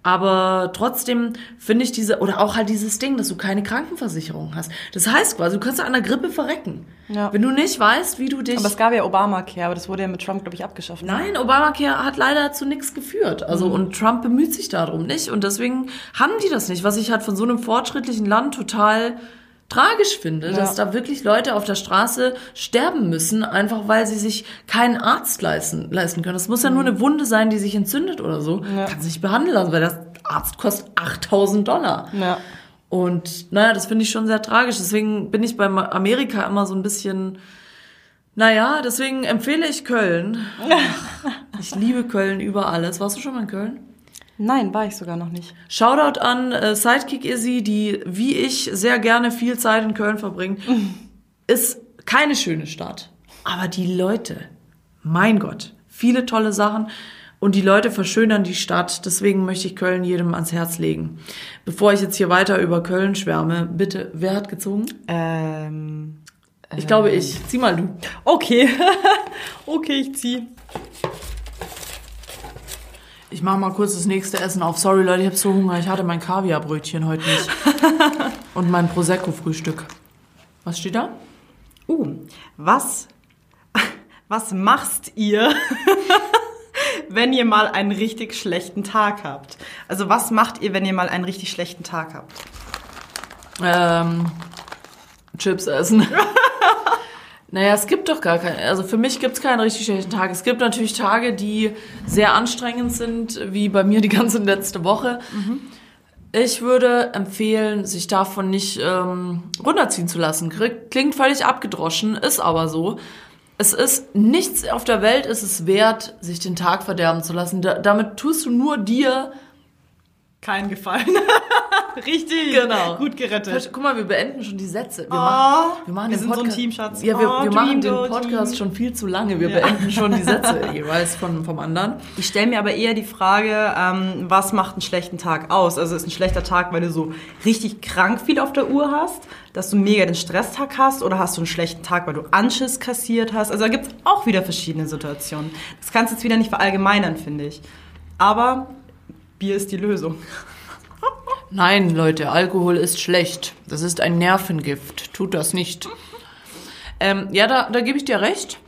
Aber trotzdem finde ich diese, oder auch halt dieses Ding, dass du keine Krankenversicherung hast. Das heißt quasi, du kannst an der Grippe verrecken. Ja. Wenn du nicht weißt, wie du dich... Aber es gab ja Obamacare, aber das wurde ja mit Trump, glaube ich, abgeschafft. ne? Nein, Obamacare hat leider zu nichts geführt. Mhm. Also und Trump bemüht sich darum nicht und deswegen haben die das nicht, was ich halt von so einem fortschrittlichen Land total tragisch finde, Ja. dass da wirklich Leute auf der Straße sterben müssen, einfach weil sie sich keinen Arzt leisten, leisten können. Das muss ja nur eine Wunde sein, die sich entzündet oder so. Mhm. Ja. Kann sich nicht behandeln lassen, weil das Arzt kostet 8000 Dollar. Ja. Und naja, das finde ich schon sehr tragisch. Deswegen bin ich bei Amerika immer so ein bisschen, naja, deswegen empfehle ich Köln. Ich liebe Köln über alles. Warst du schon mal in Köln? Nein, war ich sogar noch nicht. Shoutout an äh, Sidekick Izzy, die wie ich sehr gerne viel Zeit in Köln verbringt. Ist keine schöne Stadt. Aber die Leute, mein Gott, viele tolle Sachen. Und die Leute verschönern die Stadt. Deswegen möchte ich Köln jedem ans Herz legen. Bevor ich jetzt hier weiter über Köln schwärme, bitte, wer hat gezogen? Ähm, Ich glaube ich. Zieh mal du. okay. okay, ich zieh. Ich mache mal kurz das nächste Essen auf. Sorry Leute, ich habe so Hunger. Ich hatte mein Kaviarbrötchen heute nicht. Und mein Prosecco-Frühstück. Was steht da? Uh, was, was machst ihr, wenn ihr mal einen richtig schlechten Tag habt? Also was macht ihr, wenn ihr mal einen richtig schlechten Tag habt? Ähm, Chips essen. naja, es gibt doch gar keinen. Also für mich gibt es keinen richtig schlechten Tag. Es gibt natürlich Tage, die sehr anstrengend sind, wie bei mir die ganze letzte Woche. Ich würde empfehlen, sich davon nicht ähm, runterziehen zu lassen. Klingt völlig abgedroschen, ist aber so. Es ist nichts auf der Welt ist es wert, sich den Tag verderben zu lassen. Da, damit tust du nur dir Kein Gefallen. richtig. Genau. Gut gerettet. Guck mal, wir beenden schon die Sätze. Wir Oh, machen, wir machen wir sind so ein Podcast- Team, Schatz. Ja, wir, Oh, wir machen den Go Podcast Team. schon viel zu lange. Wir Ja. beenden schon die Sätze jeweils von, vom anderen. Ich stelle mir aber eher die Frage, ähm, was macht einen schlechten Tag aus? Also ist ein schlechter Tag, weil du so richtig krank viel auf der Uhr hast, dass du mega den Stresstag hast oder hast du einen schlechten Tag, weil du Anschiss kassiert hast? Also da gibt es auch wieder verschiedene Situationen. Das kannst du jetzt wieder nicht verallgemeinern, finde ich. Aber Bier ist die Lösung. Nein, Leute, Alkohol ist schlecht. Das ist ein Nervengift. Tut das nicht. Ähm, ja, da, da gebe ich dir recht.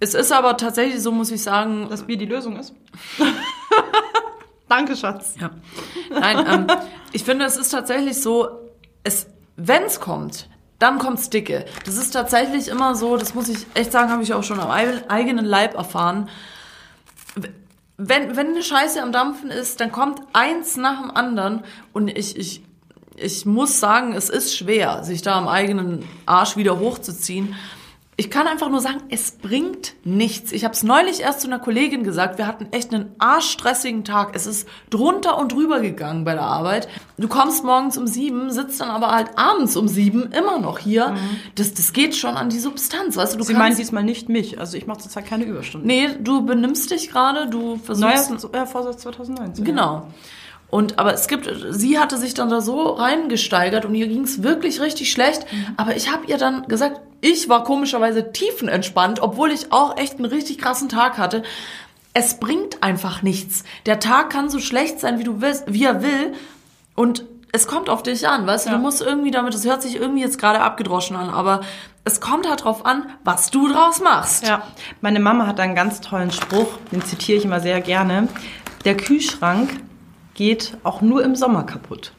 Es ist aber tatsächlich so, muss ich sagen, Dass Bier die Lösung ist. Danke, Schatz. Ja. Nein, ähm, ich finde, es ist tatsächlich so, es, wenn's kommt, dann kommt's dicke. Das ist tatsächlich immer so, das muss ich echt sagen, habe ich auch schon am ei- eigenen Leib erfahren. Wenn, wenn eine Scheiße am Dampfen ist, dann kommt eins nach dem anderen und ich, ich, ich muss sagen, es ist schwer, sich da am eigenen Arsch wieder hochzuziehen. Ich kann einfach nur sagen, es bringt nichts. Ich habe es neulich erst zu einer Kollegin gesagt, wir hatten echt einen arschstressigen Tag. Es ist drunter und drüber gegangen bei der Arbeit. Du kommst morgens um sieben, sitzt dann aber halt abends um sieben immer noch hier. Das, das geht schon an die Substanz, weißt du? du Sie meinen diesmal nicht mich. Also ich mache zurzeit keine Überstunden. nee, du benimmst dich gerade, du Neuer versuchst... äh, Vorsatz 2019. Genau. Und aber es gibt, sie hatte sich dann da so reingesteigert und ihr ging's wirklich richtig schlecht. Aber ich habe ihr dann gesagt, ich war komischerweise tiefenentspannt, obwohl ich auch echt einen richtig krassen Tag hatte. Es bringt einfach nichts. Der Tag kann so schlecht sein, wie du willst, wie er will. Und es kommt auf dich an, weißt du, Ja. du musst irgendwie damit, das hört sich irgendwie jetzt gerade abgedroschen an, aber es kommt halt drauf an, was du draus machst. Ja, meine Mama hat einen ganz tollen Spruch, den zitiere ich immer sehr gerne. Der Kühlschrank geht auch nur im Sommer kaputt.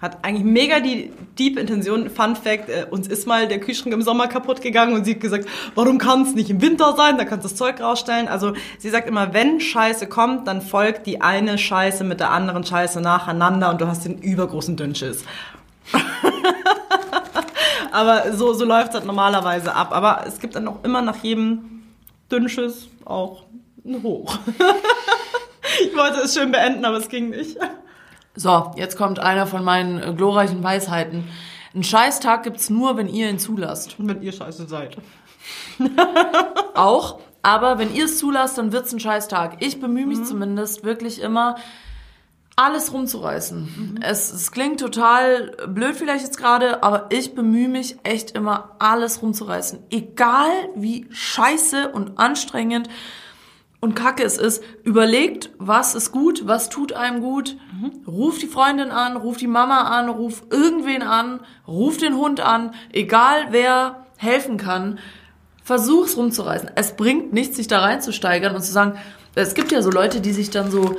Hat eigentlich mega die deep Intention. Fun Fact, äh, uns ist mal der Kühlschrank im Sommer kaputt gegangen und sie hat gesagt, warum kann es nicht im Winter sein? Da kannst du das Zeug rausstellen. Also sie sagt immer, wenn Scheiße kommt, dann folgt die eine Scheiße mit der anderen Scheiße nacheinander und du hast den übergroßen Dünnschiss. Aber so, so läuft es halt normalerweise ab. Aber es gibt dann auch immer nach jedem Dünnschiss auch ein Hoch. ich wollte es schön beenden, aber es ging nicht. So, jetzt kommt einer von meinen äh, glorreichen Weisheiten. Ein Scheißtag gibt's nur, wenn ihr ihn zulasst. Wenn ihr scheiße seid. Auch, aber wenn ihr es zulasst, dann wird's ein Scheißtag. Ich bemühe mich zumindest wirklich immer, alles rumzureißen. Es, es klingt total blöd vielleicht jetzt gerade, aber ich bemühe mich echt immer, alles rumzureißen. Egal wie scheiße und anstrengend und kacke es ist, überlegt, was ist gut, was tut einem gut. Ruft die Freundin an, ruft die Mama an, ruft irgendwen an, ruft den Hund an, egal wer helfen kann. Versuch's rumzureißen. Es bringt nichts, sich da reinzusteigern und zu sagen, es gibt ja so Leute, die sich dann so,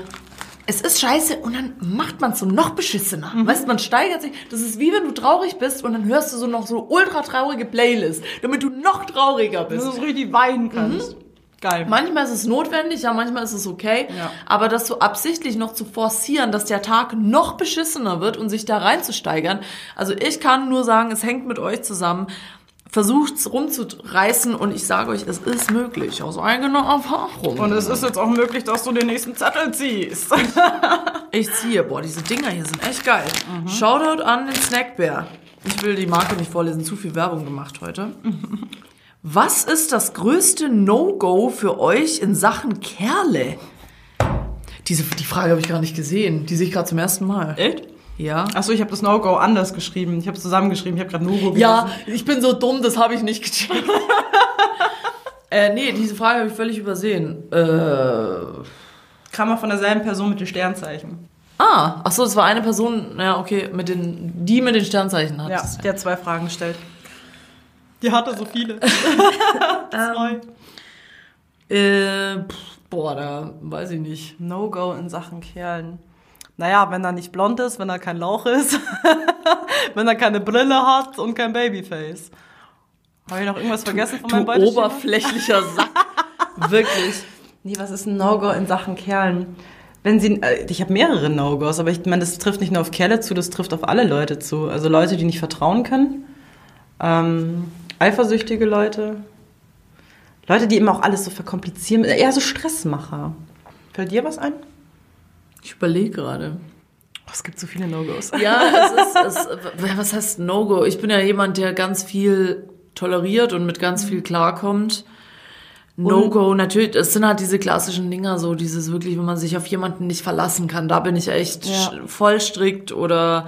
es ist scheiße und dann macht man so noch beschissener. Weißt, man steigert sich. Das ist wie wenn du traurig bist und dann hörst du so noch so ultra traurige Playlist, damit du noch trauriger bist. Dass du richtig weinen kannst. Geil. Manchmal ist es notwendig, ja, manchmal ist es okay. Ja. Aber das so absichtlich noch zu forcieren, dass der Tag noch beschissener wird und sich da reinzusteigern. Also ich kann nur sagen, es hängt mit euch zusammen. Versucht's rumzureißen und ich sage euch, es ist möglich, aus eigener Erfahrung. Und es ist jetzt auch möglich, dass du den nächsten Zettel ziehst. Ich ziehe, boah, diese Dinger hier sind echt geil. Shoutout an den Snackbär. Ich will die Marke nicht vorlesen, zu viel Werbung gemacht heute. Was ist das größte No-Go für euch in Sachen Kerle? Diese, die Frage habe ich gar nicht gesehen. Die sehe ich gerade zum ersten Mal. Echt? Ja. Achso, ich habe das No-Go anders geschrieben. Ich habe es zusammengeschrieben. Ich habe gerade No-Go Ja, ich bin so dumm, das habe ich nicht gecheckt. äh, nee, diese Frage habe ich völlig übersehen. Äh, Kam auch von derselben Person mit den Sternzeichen. ah, ach so, es war eine Person, ja, okay, mit den, die mit den Sternzeichen hat. Ja, der hat zwei Fragen gestellt. Die hatte so viele. Zwei. Äh, pff, boah, da weiß ich nicht. No-Go in Sachen Kerlen. Naja, wenn er nicht blond ist, wenn er kein Lauch ist, wenn er keine Brille hat und kein Babyface. Habe ich noch irgendwas vergessen von meinem Beuteschema? oberflächlicher Sack. Wirklich. Nee, was ist ein No-Go in Sachen Kerlen? Wenn sie, äh, ich habe mehrere No-Gos, aber ich meine, das trifft nicht nur auf Kerle zu, das trifft auf alle Leute zu. Also Leute, die nicht vertrauen können, ähm, eifersüchtige Leute, Leute, die immer auch alles so verkomplizieren, eher so Stressmacher. Fällt dir was ein? Ich überlege gerade. Oh, es gibt so viele No-Gos. Ja, es ist, es, was heißt No-Go? Ich bin ja jemand, der ganz viel toleriert und mit ganz viel klarkommt. No-Go, natürlich, es sind halt diese klassischen Dinger, so dieses wirklich, wenn man sich auf jemanden nicht verlassen kann, da bin ich echt Ja. voll strikt oder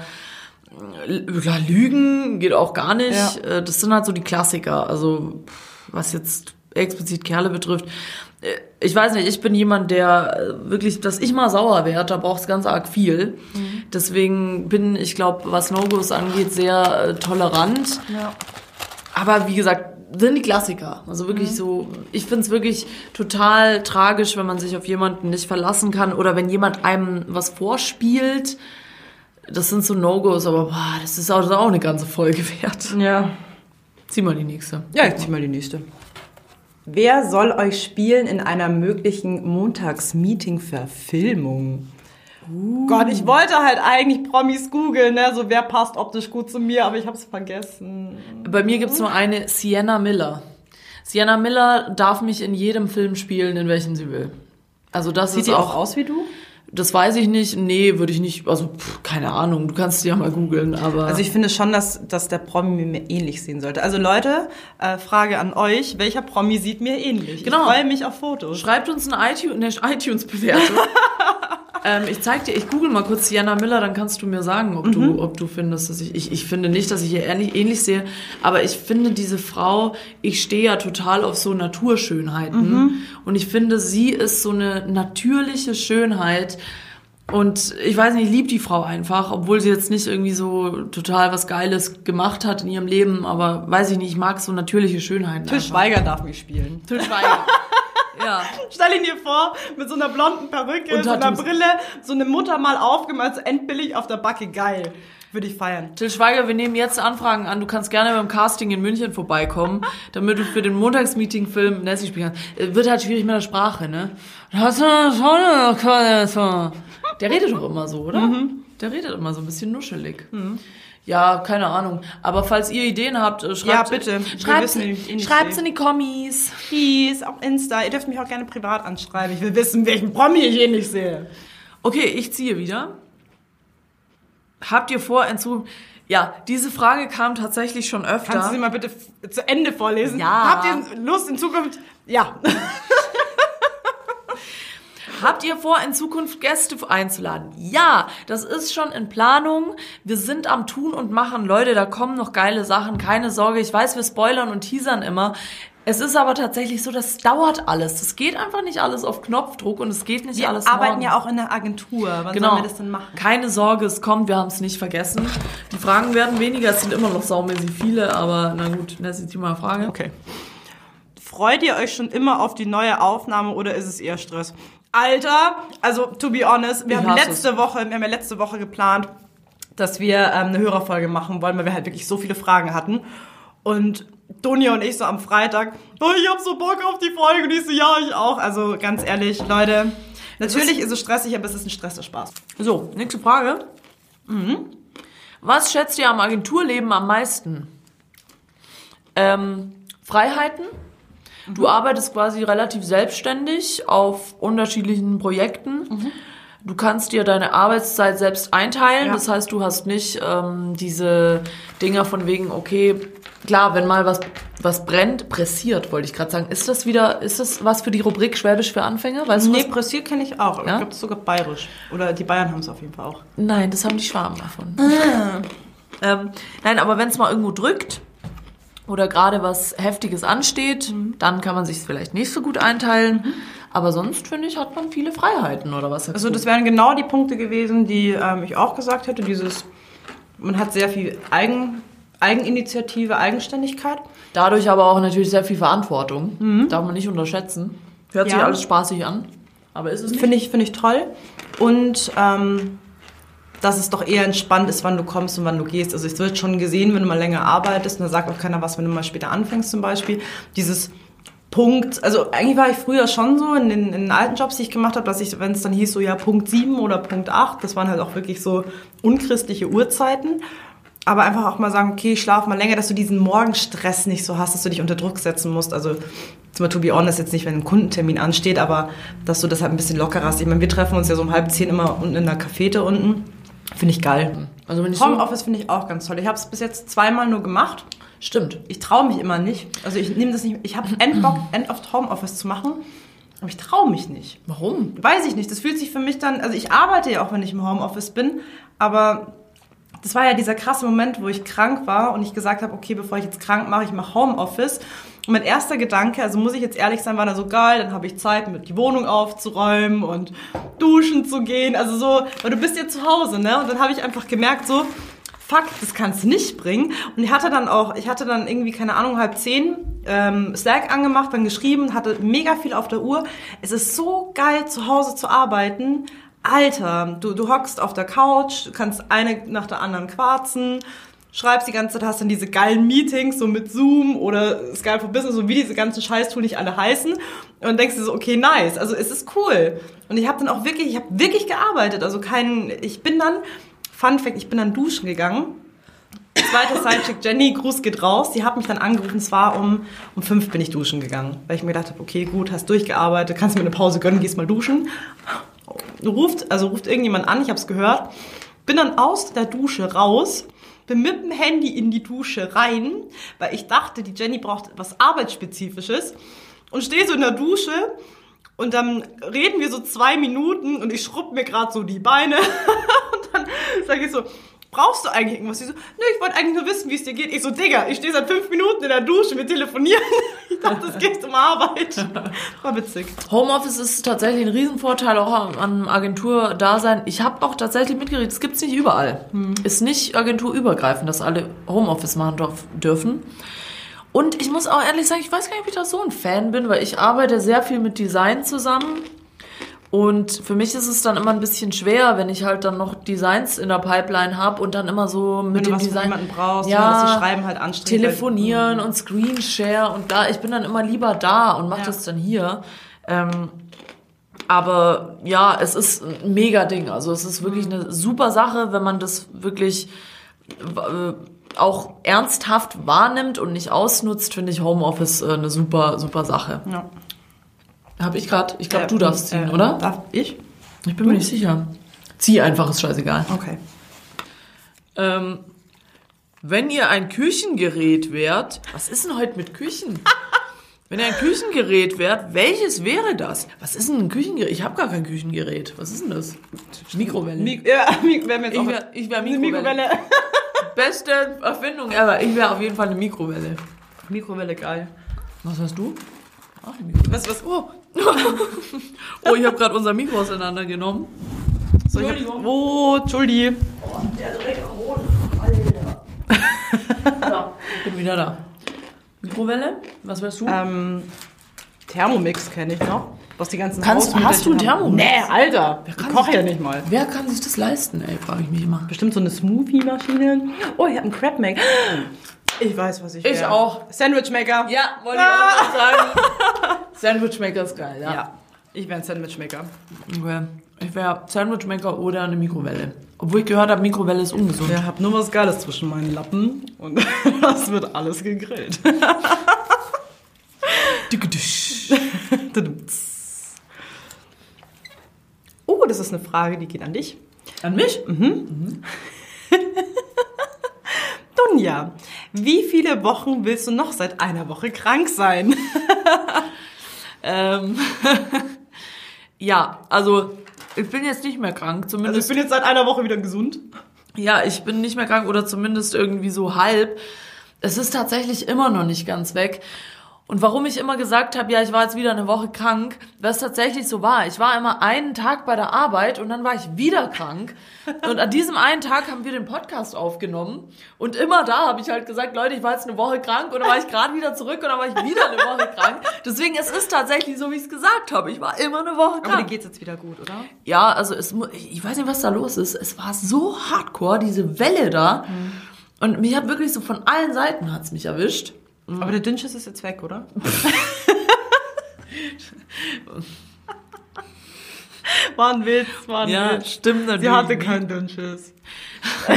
ja, Lügen geht auch gar nicht. Ja. Äh, Das sind halt so die Klassiker. Also was jetzt explizit Kerle betrifft. Äh, Ich weiß nicht, ich bin jemand, der äh, wirklich, dass ich mal sauer werde, da braucht es ganz arg viel. Deswegen bin ich glaube, was No-Gos angeht, sehr tolerant. Ja. Aber wie gesagt, sind die Klassiker. Also wirklich so, ich find's wirklich total tragisch, wenn man sich auf jemanden nicht verlassen kann oder wenn jemand einem was vorspielt. Das sind so No-Gos, aber boah, das ist auch, das ist auch eine ganze Folge wert. Ja. Zieh mal die nächste. Ja, ich zieh mal die nächste. Wer soll euch spielen in einer möglichen Montags-Meeting-Verfilmung? Gott, ich wollte halt eigentlich Promis googeln, ne? So wer passt optisch gut zu mir, aber ich hab's vergessen. Bei mir gibt's nur eine, Sienna Miller. Sienna Miller darf mich in jedem Film spielen, in welchen sie will. Also das Sieht ist die auch, auch aus wie du? Das weiß ich nicht. Nee, würde ich nicht, also pff, keine Ahnung, du kannst ja mal googeln, aber Also ich finde schon, dass, dass der Promi mir ähnlich sehen sollte. Also Leute, äh, Frage an euch, welcher Promi sieht mir ähnlich? Genau. Ich freue mich auf Fotos. Schreibt uns eine iTunes- eine iTunes-Bewertung. ähm, ich zeig dir, ich google mal kurz Sienna Miller, dann kannst du mir sagen, ob, du, ob du findest, dass ich, ich, ich finde nicht, dass ich ihr ähnlich, ähnlich sehe, aber ich finde diese Frau, ich stehe ja total auf so Naturschönheiten und ich finde, sie ist so eine natürliche Schönheit Und ich weiß nicht, ich liebe die Frau einfach, obwohl sie jetzt nicht irgendwie so total was Geiles gemacht hat in ihrem Leben, aber weiß ich nicht, ich mag so natürliche Schönheiten. Till. Schweiger darf mich spielen. Till Schweiger. ja. Stell ihn dir vor, mit so einer blonden Perücke, Und so einer. Brille, so eine Mutter mal aufgemalt, so endbillig auf der Backe, geil. Würde ich feiern. Till Schweiger, wir nehmen jetzt Anfragen an. Du kannst gerne beim Casting in München vorbeikommen, damit du für den Montagsmeeting-Film Nessie spielen kannst. Äh, Wird halt schwierig mit der Sprache, ne? Der redet doch immer so, oder? Mhm. Der redet immer so ein bisschen nuschelig. Ja, keine Ahnung. Aber falls ihr Ideen habt, äh, schreibt, Ja, bitte. Wir Schreibt's, in die Kommis. Peace, auf Insta. Ihr dürft mich auch gerne privat anschreiben. Ich will wissen, welchen Promi ich eh nicht sehe. Okay, ich ziehe wieder. Habt ihr vor, in Zukunft... Ja, diese Frage kam tatsächlich schon öfter. Kannst du sie mal bitte zu Ende vorlesen? Ja. Habt ihr Lust in Zukunft? Ja. Habt ihr vor, in Zukunft Gäste einzuladen? Ja, das ist schon in Planung. Wir sind am Tun und Machen. Leute, da kommen noch geile Sachen. Keine Sorge. Ich weiß, wir spoilern und teasern immer. Es ist aber tatsächlich so, das dauert alles. Das geht einfach nicht alles auf Knopfdruck und es geht nicht Wir alles arbeiten morgen. ja auch in der Agentur. Wann Genau. sollen wir das denn machen? Keine Sorge, es kommt, wir haben es nicht vergessen. Die Fragen werden weniger, es sind immer noch saumäßig viele, aber na gut, das ist die mal Frage. Okay. Freut ihr euch schon immer auf die neue Aufnahme oder ist es eher Stress? Alter, also to be honest, wir Ich haben letzte Woche, wir haben ja letzte Woche geplant, dass wir ähm, eine Hörerfolge machen wollen, weil wir halt wirklich so viele Fragen hatten. Und Donja und ich so am Freitag, oh, ich hab so Bock auf die Folge und ich so, ja, ich auch. Also ganz ehrlich, Leute, natürlich ist es stressig, aber es ist ein Stress, der Spaß. So, nächste Frage. Mhm. Was schätzt ihr am Agenturleben am meisten? Ähm, Freiheiten. Du arbeitest quasi relativ selbstständig auf unterschiedlichen Projekten. Du kannst dir deine Arbeitszeit selbst einteilen. Ja. Das heißt, du hast nicht ähm, diese Dinger von wegen, okay, klar, wenn mal was, was brennt, pressiert, wollte ich gerade sagen. Ist das wieder, ist das was für die Rubrik Schwäbisch für Anfänger? Weißt du, Nee, was Pressier kenne ich auch. Ja? Ich glaube, das ist sogar bayerisch. Oder die Bayern haben es auf jeden Fall auch. Nein, das haben die Schwaben davon. Ähm, nein, aber wenn es mal irgendwo drückt oder gerade was Heftiges ansteht, dann kann man sich vielleicht nicht so gut einteilen. Aber sonst, finde ich, hat man viele Freiheiten oder was? Also das wären genau die Punkte gewesen, die ähm, ich auch gesagt hätte. Dieses, man hat sehr viel Eigen, Eigeninitiative, Eigenständigkeit. Dadurch aber auch natürlich sehr viel Verantwortung. Darf man nicht unterschätzen. Hört sich Ja. alles spaßig an. Aber ist es nicht? Finde ich, finde ich toll. Und ähm, dass es doch eher entspannt ist, wann du kommst und wann du gehst. Also es wird schon gesehen, wenn du mal länger arbeitest, und da sagt auch keiner was, wenn du mal später anfängst zum Beispiel. Dieses Punkt, also eigentlich war ich früher schon so in den, in den alten Jobs, die ich gemacht habe, dass ich, wenn es dann hieß so, ja, Punkt 7 oder Punkt 8, das waren halt auch wirklich so unchristliche Uhrzeiten. Aber einfach auch mal sagen, okay, ich schlaf mal länger, dass du diesen Morgenstress nicht so hast, dass du dich unter Druck setzen musst. Also, zum Beispiel, to be honest, jetzt nicht, wenn ein Kundentermin ansteht, aber dass du das halt ein bisschen lockerer hast. Ich meine, wir treffen uns ja so um halb zehn immer unten in der Cafete unten. Finde ich geil. Also wenn ich so, Homeoffice finde ich auch ganz toll. Ich habe es bis jetzt zweimal nur gemacht. Stimmt. Ich traue mich immer nicht. Also ich nehme das nicht. Ich habe Endbock, End oft Homeoffice zu machen, aber ich traue mich nicht. Warum? Weiß ich nicht. Das fühlt sich für mich dann. Also ich arbeite ja auch, wenn ich im Homeoffice bin, aber das war ja dieser krasse Moment, wo ich krank war und ich gesagt habe, okay, bevor ich jetzt krank mache, ich mache Homeoffice. Und mein erster Gedanke, also muss ich jetzt ehrlich sein, war dann so geil, dann habe ich Zeit, mit die Wohnung aufzuräumen und duschen zu gehen. Also so, weil du bist ja zu Hause, ne? Und dann habe ich einfach gemerkt, so, fuck, das kannst du nicht bringen. Und ich hatte dann auch, ich hatte dann irgendwie, keine Ahnung, halb zehn ähm, Slack angemacht, dann geschrieben, hatte mega viel auf der Uhr. Es ist so geil, zu Hause zu arbeiten. Alter, du, du hockst auf der Couch, du kannst eine nach der anderen quarzen, schreibst die ganze Zeit, hast dann diese geilen Meetings, so mit Zoom oder Skype for Business, so wie diese ganzen Scheißtool nicht alle heißen. Und denkst dir so, okay, nice, also es ist cool. Und ich habe dann auch wirklich, ich habe wirklich gearbeitet, also kein, ich bin dann, Fun Fact, ich bin dann duschen gegangen. Zweiter Sidechick Jenny, Gruß geht raus. Die hat mich dann angerufen, es war um, um fünf bin ich duschen gegangen. Weil ich mir gedacht habe, okay, gut, hast durchgearbeitet, kannst mir eine Pause gönnen, gehst mal duschen. Ruft, also ruft irgendjemand an, ich habe es gehört. Bin dann aus der Dusche raus, bin mit dem Handy in die Dusche rein, weil ich dachte, die Jenny braucht was Arbeitsspezifisches. Und stehe so in der Dusche und dann reden wir so zwei Minuten und ich schrubb mir gerade so die Beine. und dann sage ich so, brauchst du eigentlich irgendwas? Sie so, nö, ich wollte eigentlich nur wissen, wie es dir geht. Ich so, Digga, ich stehe seit fünf Minuten in der Dusche, wir telefonieren Ich dachte, es geht um Arbeit. War witzig. Homeoffice ist tatsächlich ein Riesenvorteil auch an- Agentur-Dasein. Ich habe auch tatsächlich mitgekriegt, es gibt es nicht überall. Ist nicht agenturübergreifend, dass alle Homeoffice machen dürfen. Und ich muss auch ehrlich sagen, ich weiß gar nicht, ob ich da so ein Fan bin, weil ich arbeite sehr viel mit Design zusammen. Und für mich ist es dann immer ein bisschen schwer, wenn ich halt dann noch Designs in der Pipeline habe und dann immer so mit Wenn du dem Design jemandem brauchst, ja, das Schreiben halt anstrengend. telefonieren und Screenshare und da, ich bin dann immer lieber da und mache Ja. das dann hier. Ähm, aber ja, es ist ein mega Ding. Also es ist wirklich eine super Sache, wenn man das wirklich äh, auch ernsthaft wahrnimmt und nicht ausnutzt, finde ich Homeoffice äh, eine super, super Sache. Ja. Hab ich gerade, ich glaube, Äh, du darfst ziehen, äh, oder? Darf ich? Ich bin mir nicht sicher. Zieh einfach, ist scheißegal. Okay. Ähm, wenn ihr ein Küchengerät wärt, was ist denn heute mit Küchen? wenn ihr ein Küchengerät wärt, welches wäre das? Was ist denn ein Küchengerät? Ich habe gar kein Küchengerät. Was ist denn das? Mikrowelle. Mik ja, Mik jetzt ich wäre ich wär Mikrowelle. Mikrowelle. Beste Erfindung ever. Ich wäre auf jeden Fall eine Mikrowelle. Mikrowelle, geil. Was hast du? Auch eine Mikrowelle. Was, was? Oh, Oh, ich habe gerade unser Mikro auseinandergenommen. so, ich hab, oh, Entschuldi. Ja, bin wieder da. Mikrowelle? Was wärst du? Ähm, Thermomix kenne ich noch. Was die ganzen Kannst- hast du einen haben. Thermomix? Nee, Alter. Ich kann koche ja nicht mal. Wer kann sich das leisten, ey, frage ich mich immer. Bestimmt so eine Smoothie-Maschine. Oh, ich habe einen Crab Maker. Ich weiß, was ich Ich wär. auch. Sandwich Maker. Ja, wollte ich auch sagen. Sandwichmaker ist geil, ja. Ja. Ich wäre ein Sandwich Maker. Okay. Ich wäre Sandwichmaker oder eine Mikrowelle. Obwohl ich gehört habe, Mikrowelle ist ungesund. Ja, hab nur was Geiles zwischen meinen Lappen und das wird alles gegrillt. Oh, das ist eine Frage, die geht an dich. An mich? Dunja, wie viele Wochen willst du noch seit einer Woche krank sein? Ähm, ja, also ich bin jetzt nicht mehr krank, Also ich zumindest. bin jetzt seit einer Woche wieder gesund. ja, ich bin nicht mehr krank oder zumindest irgendwie so halb. Es ist tatsächlich immer noch nicht ganz weg. Und warum ich immer gesagt habe, ja, ich war jetzt wieder eine Woche krank, weil es tatsächlich so war. Ich war immer einen Tag bei der Arbeit und dann war ich wieder krank. Und an diesem einen Tag haben wir den Podcast aufgenommen. Und immer da habe ich halt gesagt, Leute, ich war jetzt eine Woche krank und dann war ich gerade wieder zurück und dann war ich wieder eine Woche krank. Deswegen, es ist tatsächlich so, wie ich es gesagt habe. Ich war immer eine Woche Aber dir krank. geht's jetzt wieder gut, oder? Ja, also es, ich weiß nicht, was da los ist. Es war so hardcore, diese Welle da. Und mich hat wirklich so von allen Seiten hat's mich erwischt. Aber der Dünnschiss ist jetzt weg, oder? war ein Witz, war ein Ja, Witz. stimmt natürlich. Sie hatte keinen Dünnschiss.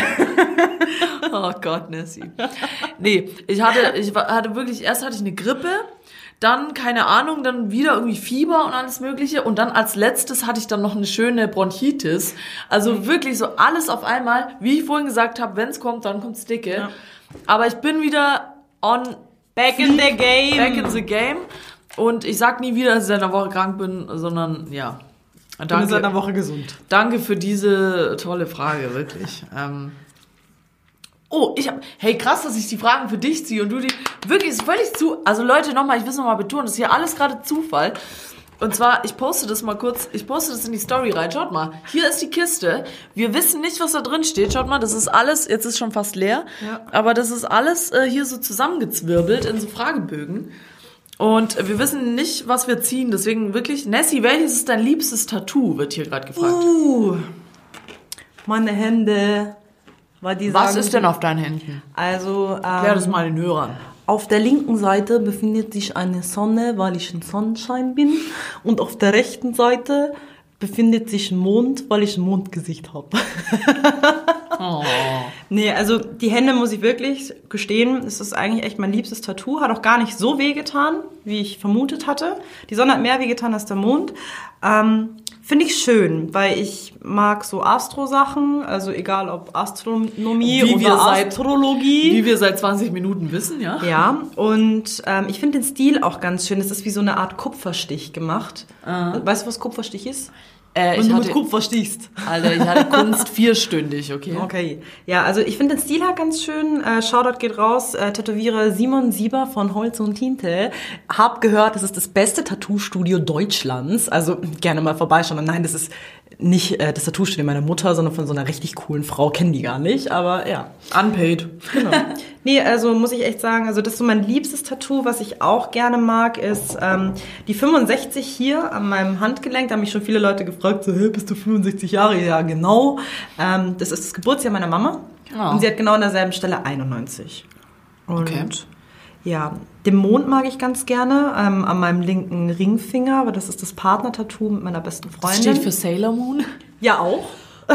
Oh Gott, Nessie. Nee, ich hatte, ich hatte wirklich, erst hatte ich eine Grippe, dann, keine Ahnung, dann wieder irgendwie Fieber und alles mögliche und dann als letztes hatte ich dann noch eine schöne Bronchitis. Also wirklich so alles auf einmal, wie ich vorhin gesagt habe, wenn es kommt, dann kommt's dicke. Ja. Aber ich bin wieder on Back in the game. back in the game und ich sag nie wieder, dass ich seit einer Woche krank bin, sondern ja. Ich bin seit Danke, einer Woche gesund. danke für diese tolle Frage, wirklich. Ähm, Oh, ich hab. Hey, krass, dass ich die Fragen für dich ziehe und du die. Wirklich, ist völlig zu. Also Leute, nochmal, ich will es nochmal betonen, das ist hier alles gerade Zufall. Und zwar, ich poste das mal kurz, ich poste das in die Story rein. Schaut mal, hier ist die Kiste. Wir wissen nicht, was da drin steht. Schaut mal, das ist alles, jetzt ist schon fast leer. Ja. Aber das ist alles äh, hier so zusammengezwirbelt in so Fragebögen. Und wir wissen nicht, was wir ziehen. Deswegen wirklich, Nessie, welches ist dein liebstes Tattoo, wird hier gerade gefragt. Uh, meine Hände. Weil die was sagen, ist denn auf deinen Händen? Also, Klär ähm, das mal den Hörern. Auf der linken Seite befindet sich eine Sonne, weil ich ein Sonnenschein bin. Und auf der rechten Seite befindet sich ein Mond, weil ich ein Mondgesicht habe. Oh. Nee, also die Hände muss ich wirklich gestehen, es ist eigentlich echt mein liebstes Tattoo. Hat auch gar nicht so weh getan, wie ich vermutet hatte. Die Sonne hat mehr weh getan als der Mond. Ähm, Finde ich schön, weil ich mag so Astro-Sachen, also egal ob Astronomie Wie oder wir seit- Astrologie. Wie wir seit 20 Minuten wissen, ja? Ja, und ähm, ich finde den Stil auch ganz schön. Es ist wie so eine Art Kupferstich gemacht. Weißt du, was Kupferstich ist? Äh, Wenn ich du hatte, mit Kupfer stichst. Alter, ich hatte Kunst vierstündig, okay? Okay. Ja, also ich finde den Stil halt ganz schön. Äh, Shoutout geht raus. Äh, Tätowierer Simon Sieber von Holz und Tinte. Hab gehört, das ist das beste Tattoo-Studio Deutschlands. Also gerne mal vorbeischauen. Und nein, das ist nicht äh, das Tattoo-Studio meiner Mutter, sondern von so einer richtig coolen Frau. Kennen die gar nicht, aber ja. Unpaid. Genau. Nee, also muss ich echt sagen, also das ist so mein liebstes Tattoo, was ich auch gerne mag, ist ähm, die 65 hier an meinem Handgelenk. Da haben mich schon viele Leute gefragt, so, hey, bist du 65 Jahre? Ja, genau. Ähm, das ist das Geburtsjahr meiner Mama. Oh. Und sie hat genau an derselben Stelle 91. Und Okay. Ja, den Mond mag ich ganz gerne ähm, an meinem linken Ringfinger, aber das ist das Partner-Tattoo mit meiner besten Das Freundin. steht für Sailor Moon. Ja, auch.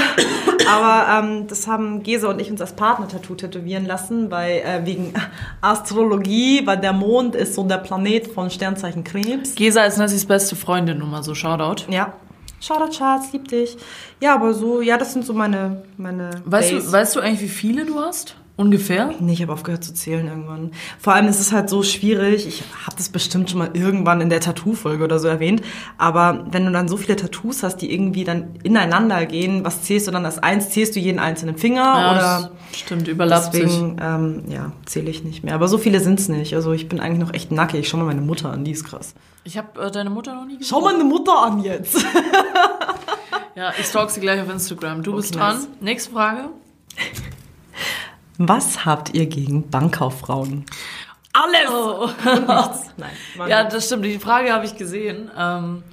Aber ähm, das haben Gese und ich uns als Partner-Tattoo tätowieren lassen, weil äh, wegen Astrologie, weil der Mond ist so der Planet von Sternzeichen Krebs. Gesa ist Nessys beste Freundin, nur mal so Shoutout. Ja. Shoutout, Schatz, lieb dich. Ja, aber so, ja, das sind so meine, meine Weißt Base. du, weißt du eigentlich, wie viele du hast? Ungefähr? Nee, ich habe aufgehört zu zählen irgendwann. Vor allem ist es halt so schwierig. Ich habe das bestimmt schon mal irgendwann in der Tattoo-Folge oder so erwähnt. Aber wenn du dann so viele Tattoos hast, die irgendwie dann ineinander gehen, was zählst du dann als eins? Zählst du jeden einzelnen Finger oder? das stimmt, überlappt sich. Deswegen, ähm, ja, zähle ich nicht mehr. Aber so viele sind's nicht. Also ich bin eigentlich noch echt nackig. Schau mal meine Mutter an, die ist krass. Ich habe äh, deine Mutter noch nie gesehen. Schau mal eine Mutter an jetzt. Ja, ich stalk sie gleich auf Instagram. Du bist Okay, dran. nice. Nächste Frage. Was habt ihr gegen Bankkauffrauen? Alles! Nein. Oh. Ja, das stimmt. Die Frage habe ich gesehen. Ähm,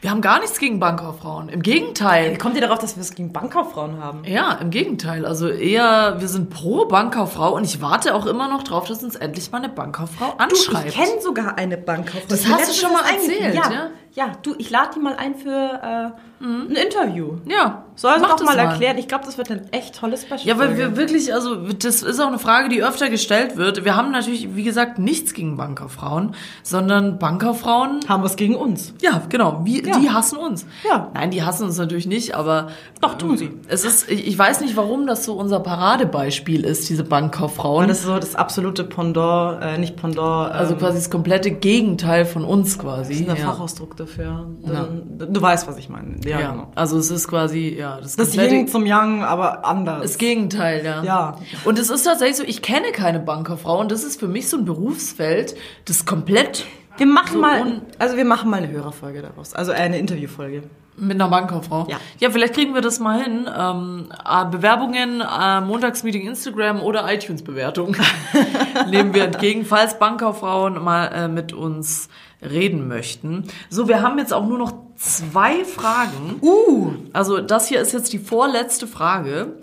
wir haben gar nichts gegen Bankkauffrauen. Im Wie Gegenteil. kommt ihr darauf, dass wir es gegen Bankkauffrauen haben? Ja, im Gegenteil. Also eher, wir sind pro Bankkauffrau und ich warte auch immer noch drauf, dass uns endlich mal eine Bankkauffrau Du, anschreibt. ich kenne sogar eine Bankkauffrau. Das mir hast du schon mal erzählt, ja. ja? Ja, du, ich lade die mal ein für äh, ein Interview. ja, Soll mach doch das mal erklären. Ich glaube, das wird eine echt tolle Special. Ja, weil wir wirklich, also das ist auch eine Frage, die öfter gestellt wird. Wir haben natürlich, wie gesagt, nichts gegen Bankkauffrauen, sondern Bankkauffrauen, haben was gegen uns. ja, genau, wie, Ja. die hassen uns. Ja. Nein, die hassen uns natürlich nicht, aber Doch, tun sie. es ist, ich weiß nicht, warum das so unser Paradebeispiel ist, diese Bankkauffrauen. Und das ist so das absolute Pendant, äh, nicht Pendant, also ähm, quasi das komplette Gegenteil von uns quasi. das ist ein ja. Fachausdruck dafür. Ähm, Du weißt, was ich meine. Ja, Ja, genau. also es ist quasi, ja, das, Das Yin zum Yang, aber anders. Das Gegenteil, ja. Ja. Und es ist tatsächlich so, ich kenne keine Bankerfrau und das ist für mich so ein Berufsfeld, das komplett wir machen so mal, also wir machen mal eine Hörerfolge daraus, also äh, eine Interviewfolge. mit einer Bankkauffrau. Ja. Ja, vielleicht kriegen wir das mal hin. Ähm, äh, Bewerbungen, äh, Montagsmeeting Instagram oder iTunes-Bewertung nehmen wir entgegen, falls Bankkauffrauen mal äh, mit uns reden möchten. So, wir haben jetzt auch nur noch zwei Fragen. Uh, Also das hier ist jetzt die vorletzte Frage.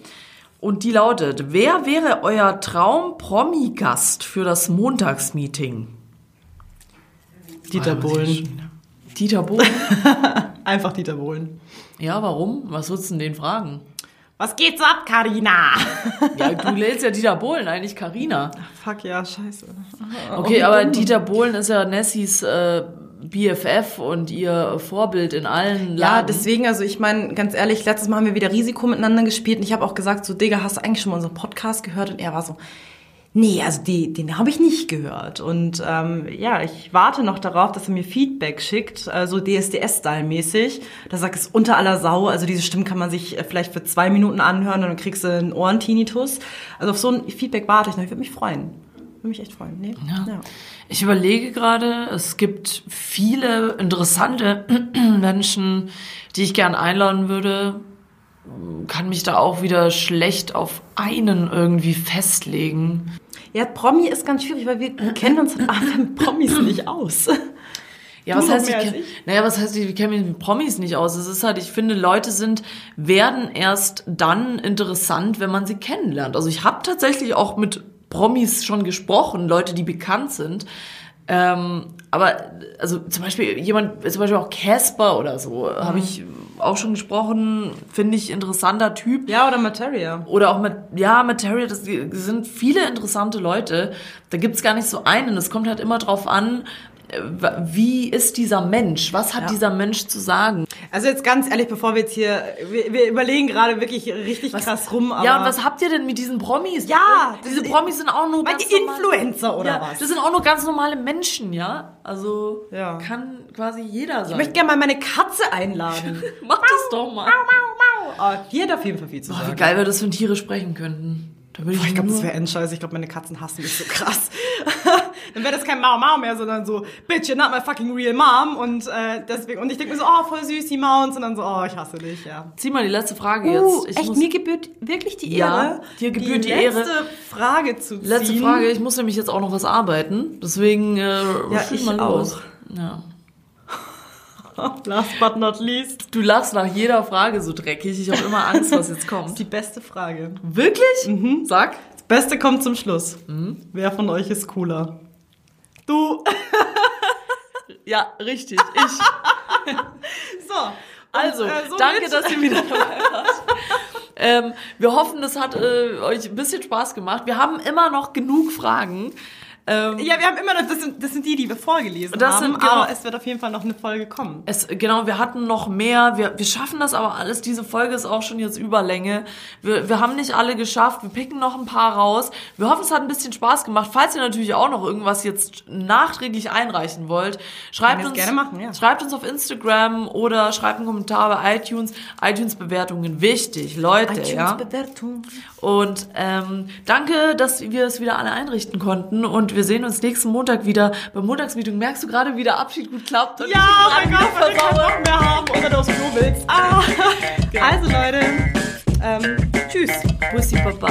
Und die lautet, wer wäre euer Traum-Promi-Gast für das Montagsmeeting? Dieter Bohlen. Dieter Bohlen? Einfach Dieter Bohlen. ja, warum? Was würdest du denn den fragen? Was geht so ab, Karina? Ja, du lädst ja Dieter Bohlen, eigentlich Karina. Fuck ja, scheiße. Okay, aber Dieter Bohlen ist ja Nessys äh, BFF und ihr Vorbild in allen Ja, Lagen. deswegen, also ich meine, ganz ehrlich, letztes Mal haben wir wieder Risiko miteinander gespielt und ich habe auch gesagt, so, Digga, hast du eigentlich schon mal unseren Podcast gehört? Und er war so, nee, also die, den habe ich nicht gehört. Und ähm, ja, ich warte noch darauf, dass er mir Feedback schickt, äh, so DSDS-Style-mäßig. Da sagt es unter aller Sau, also diese Stimmen kann man sich äh, vielleicht für zwei Minuten anhören und dann kriegst du einen Ohrentinitus. Also auf so ein Feedback warte ich noch, ich würde mich freuen. Würde mich echt freuen. Nee? Ja. Ich überlege gerade, es gibt viele interessante Menschen, die ich gern einladen würde. Kann mich da auch wieder schlecht auf einen irgendwie festlegen. Ja, Promi ist ganz schwierig, weil wir kennen uns mit Promis nicht aus. Ja, was heißt, ich, ich? naja, was heißt, ich kenne mich mit Promis nicht aus. Es ist halt, ich finde, Leute sind, werden erst dann interessant, wenn man sie kennenlernt. Also ich habe tatsächlich auch mit Promis schon gesprochen, Leute, die bekannt sind. Ähm, aber also zum Beispiel jemand, zum Beispiel auch Casper oder so, Mhm. habe ich auch schon gesprochen, finde ich interessanter Typ. Ja, oder Materia. Oder auch mit, ja, Materia, das sind viele interessante Leute. Da gibt's gar nicht so einen. Es kommt halt immer drauf an, wie ist dieser Mensch? Was hat Ja. dieser Mensch zu sagen? Also jetzt ganz ehrlich, bevor wir jetzt hier, wir, wir überlegen gerade wirklich richtig krass rum, ja, und was habt ihr denn mit diesen Promis? Ja, diese Promis sind auch nur ganz normal- Influencer oder ja, was? Das sind auch nur ganz normale Menschen, ja? Also Ja. kann quasi jeder sein. ich möchte gerne mal meine Katze einladen. Mach das doch mal. oh, die hat auf jeden Fall viel zu Boah, wie sagen. geil wir das, wenn Tiere sprechen könnten. Da würde ich, Ich glaube, das wäre endscheiße. Ich glaube, meine Katzen hassen mich so krass. Dann wäre das kein Mau Mau mehr, sondern so, bitch, you're not my fucking real mom. Und äh, deswegen, und ich denke mir so, oh, voll süß, die Mounts. Und dann so, oh, ich hasse dich, ja. Zieh mal die letzte Frage Uh, jetzt. Ich echt, muss, mir gebührt wirklich die Ja, Ehre, dir gebührt die letzte Ehre. Frage zu ziehen. letzte Frage, ich muss nämlich jetzt auch noch was arbeiten. Deswegen äh, Ja, ich mal los. auch. Ja. Last but not least. Du lachst nach jeder Frage so dreckig. Ich habe immer Angst, was jetzt Das kommt. ist die beste Frage. Wirklich? Sag. Das Beste kommt zum Schluss. Wer von euch ist cooler? Du. Ja, richtig. Ich. So. Also, äh, somit- danke, dass ihr wieder dabei wart. ähm, wir hoffen, das hat äh, euch ein bisschen Spaß gemacht. Wir haben immer noch genug Fragen. Ähm, Ja, wir haben immer noch, das sind, das sind die, die wir vorgelesen Das haben, sind, genau. aber es wird auf jeden Fall noch eine Folge kommen. Es, genau, wir hatten noch mehr. Wir, wir schaffen das aber alles. Diese Folge ist auch schon jetzt Überlänge. Wir, wir haben nicht alle geschafft. Wir picken noch ein paar raus. Wir hoffen, es hat ein bisschen Spaß gemacht. Falls ihr natürlich auch noch irgendwas jetzt nachträglich einreichen wollt, schreibt uns, gerne machen, ja. schreibt uns auf Instagram oder schreibt einen Kommentar bei iTunes. iTunes-Bewertungen wichtig, Leute. ja. Bewertung. Und ähm, danke, dass wir es wieder alle einrichten konnten. Und wir sehen uns nächsten Montag wieder beim Montagsmeeting. Merkst du gerade, wie der Abschied gut klappt? Und ich Ja, ihn mein Gott, weil keinen? Bock mehr haben oder du aufs Klo willst. Ah. Also Leute, ähm, tschüss. Bussi Papa.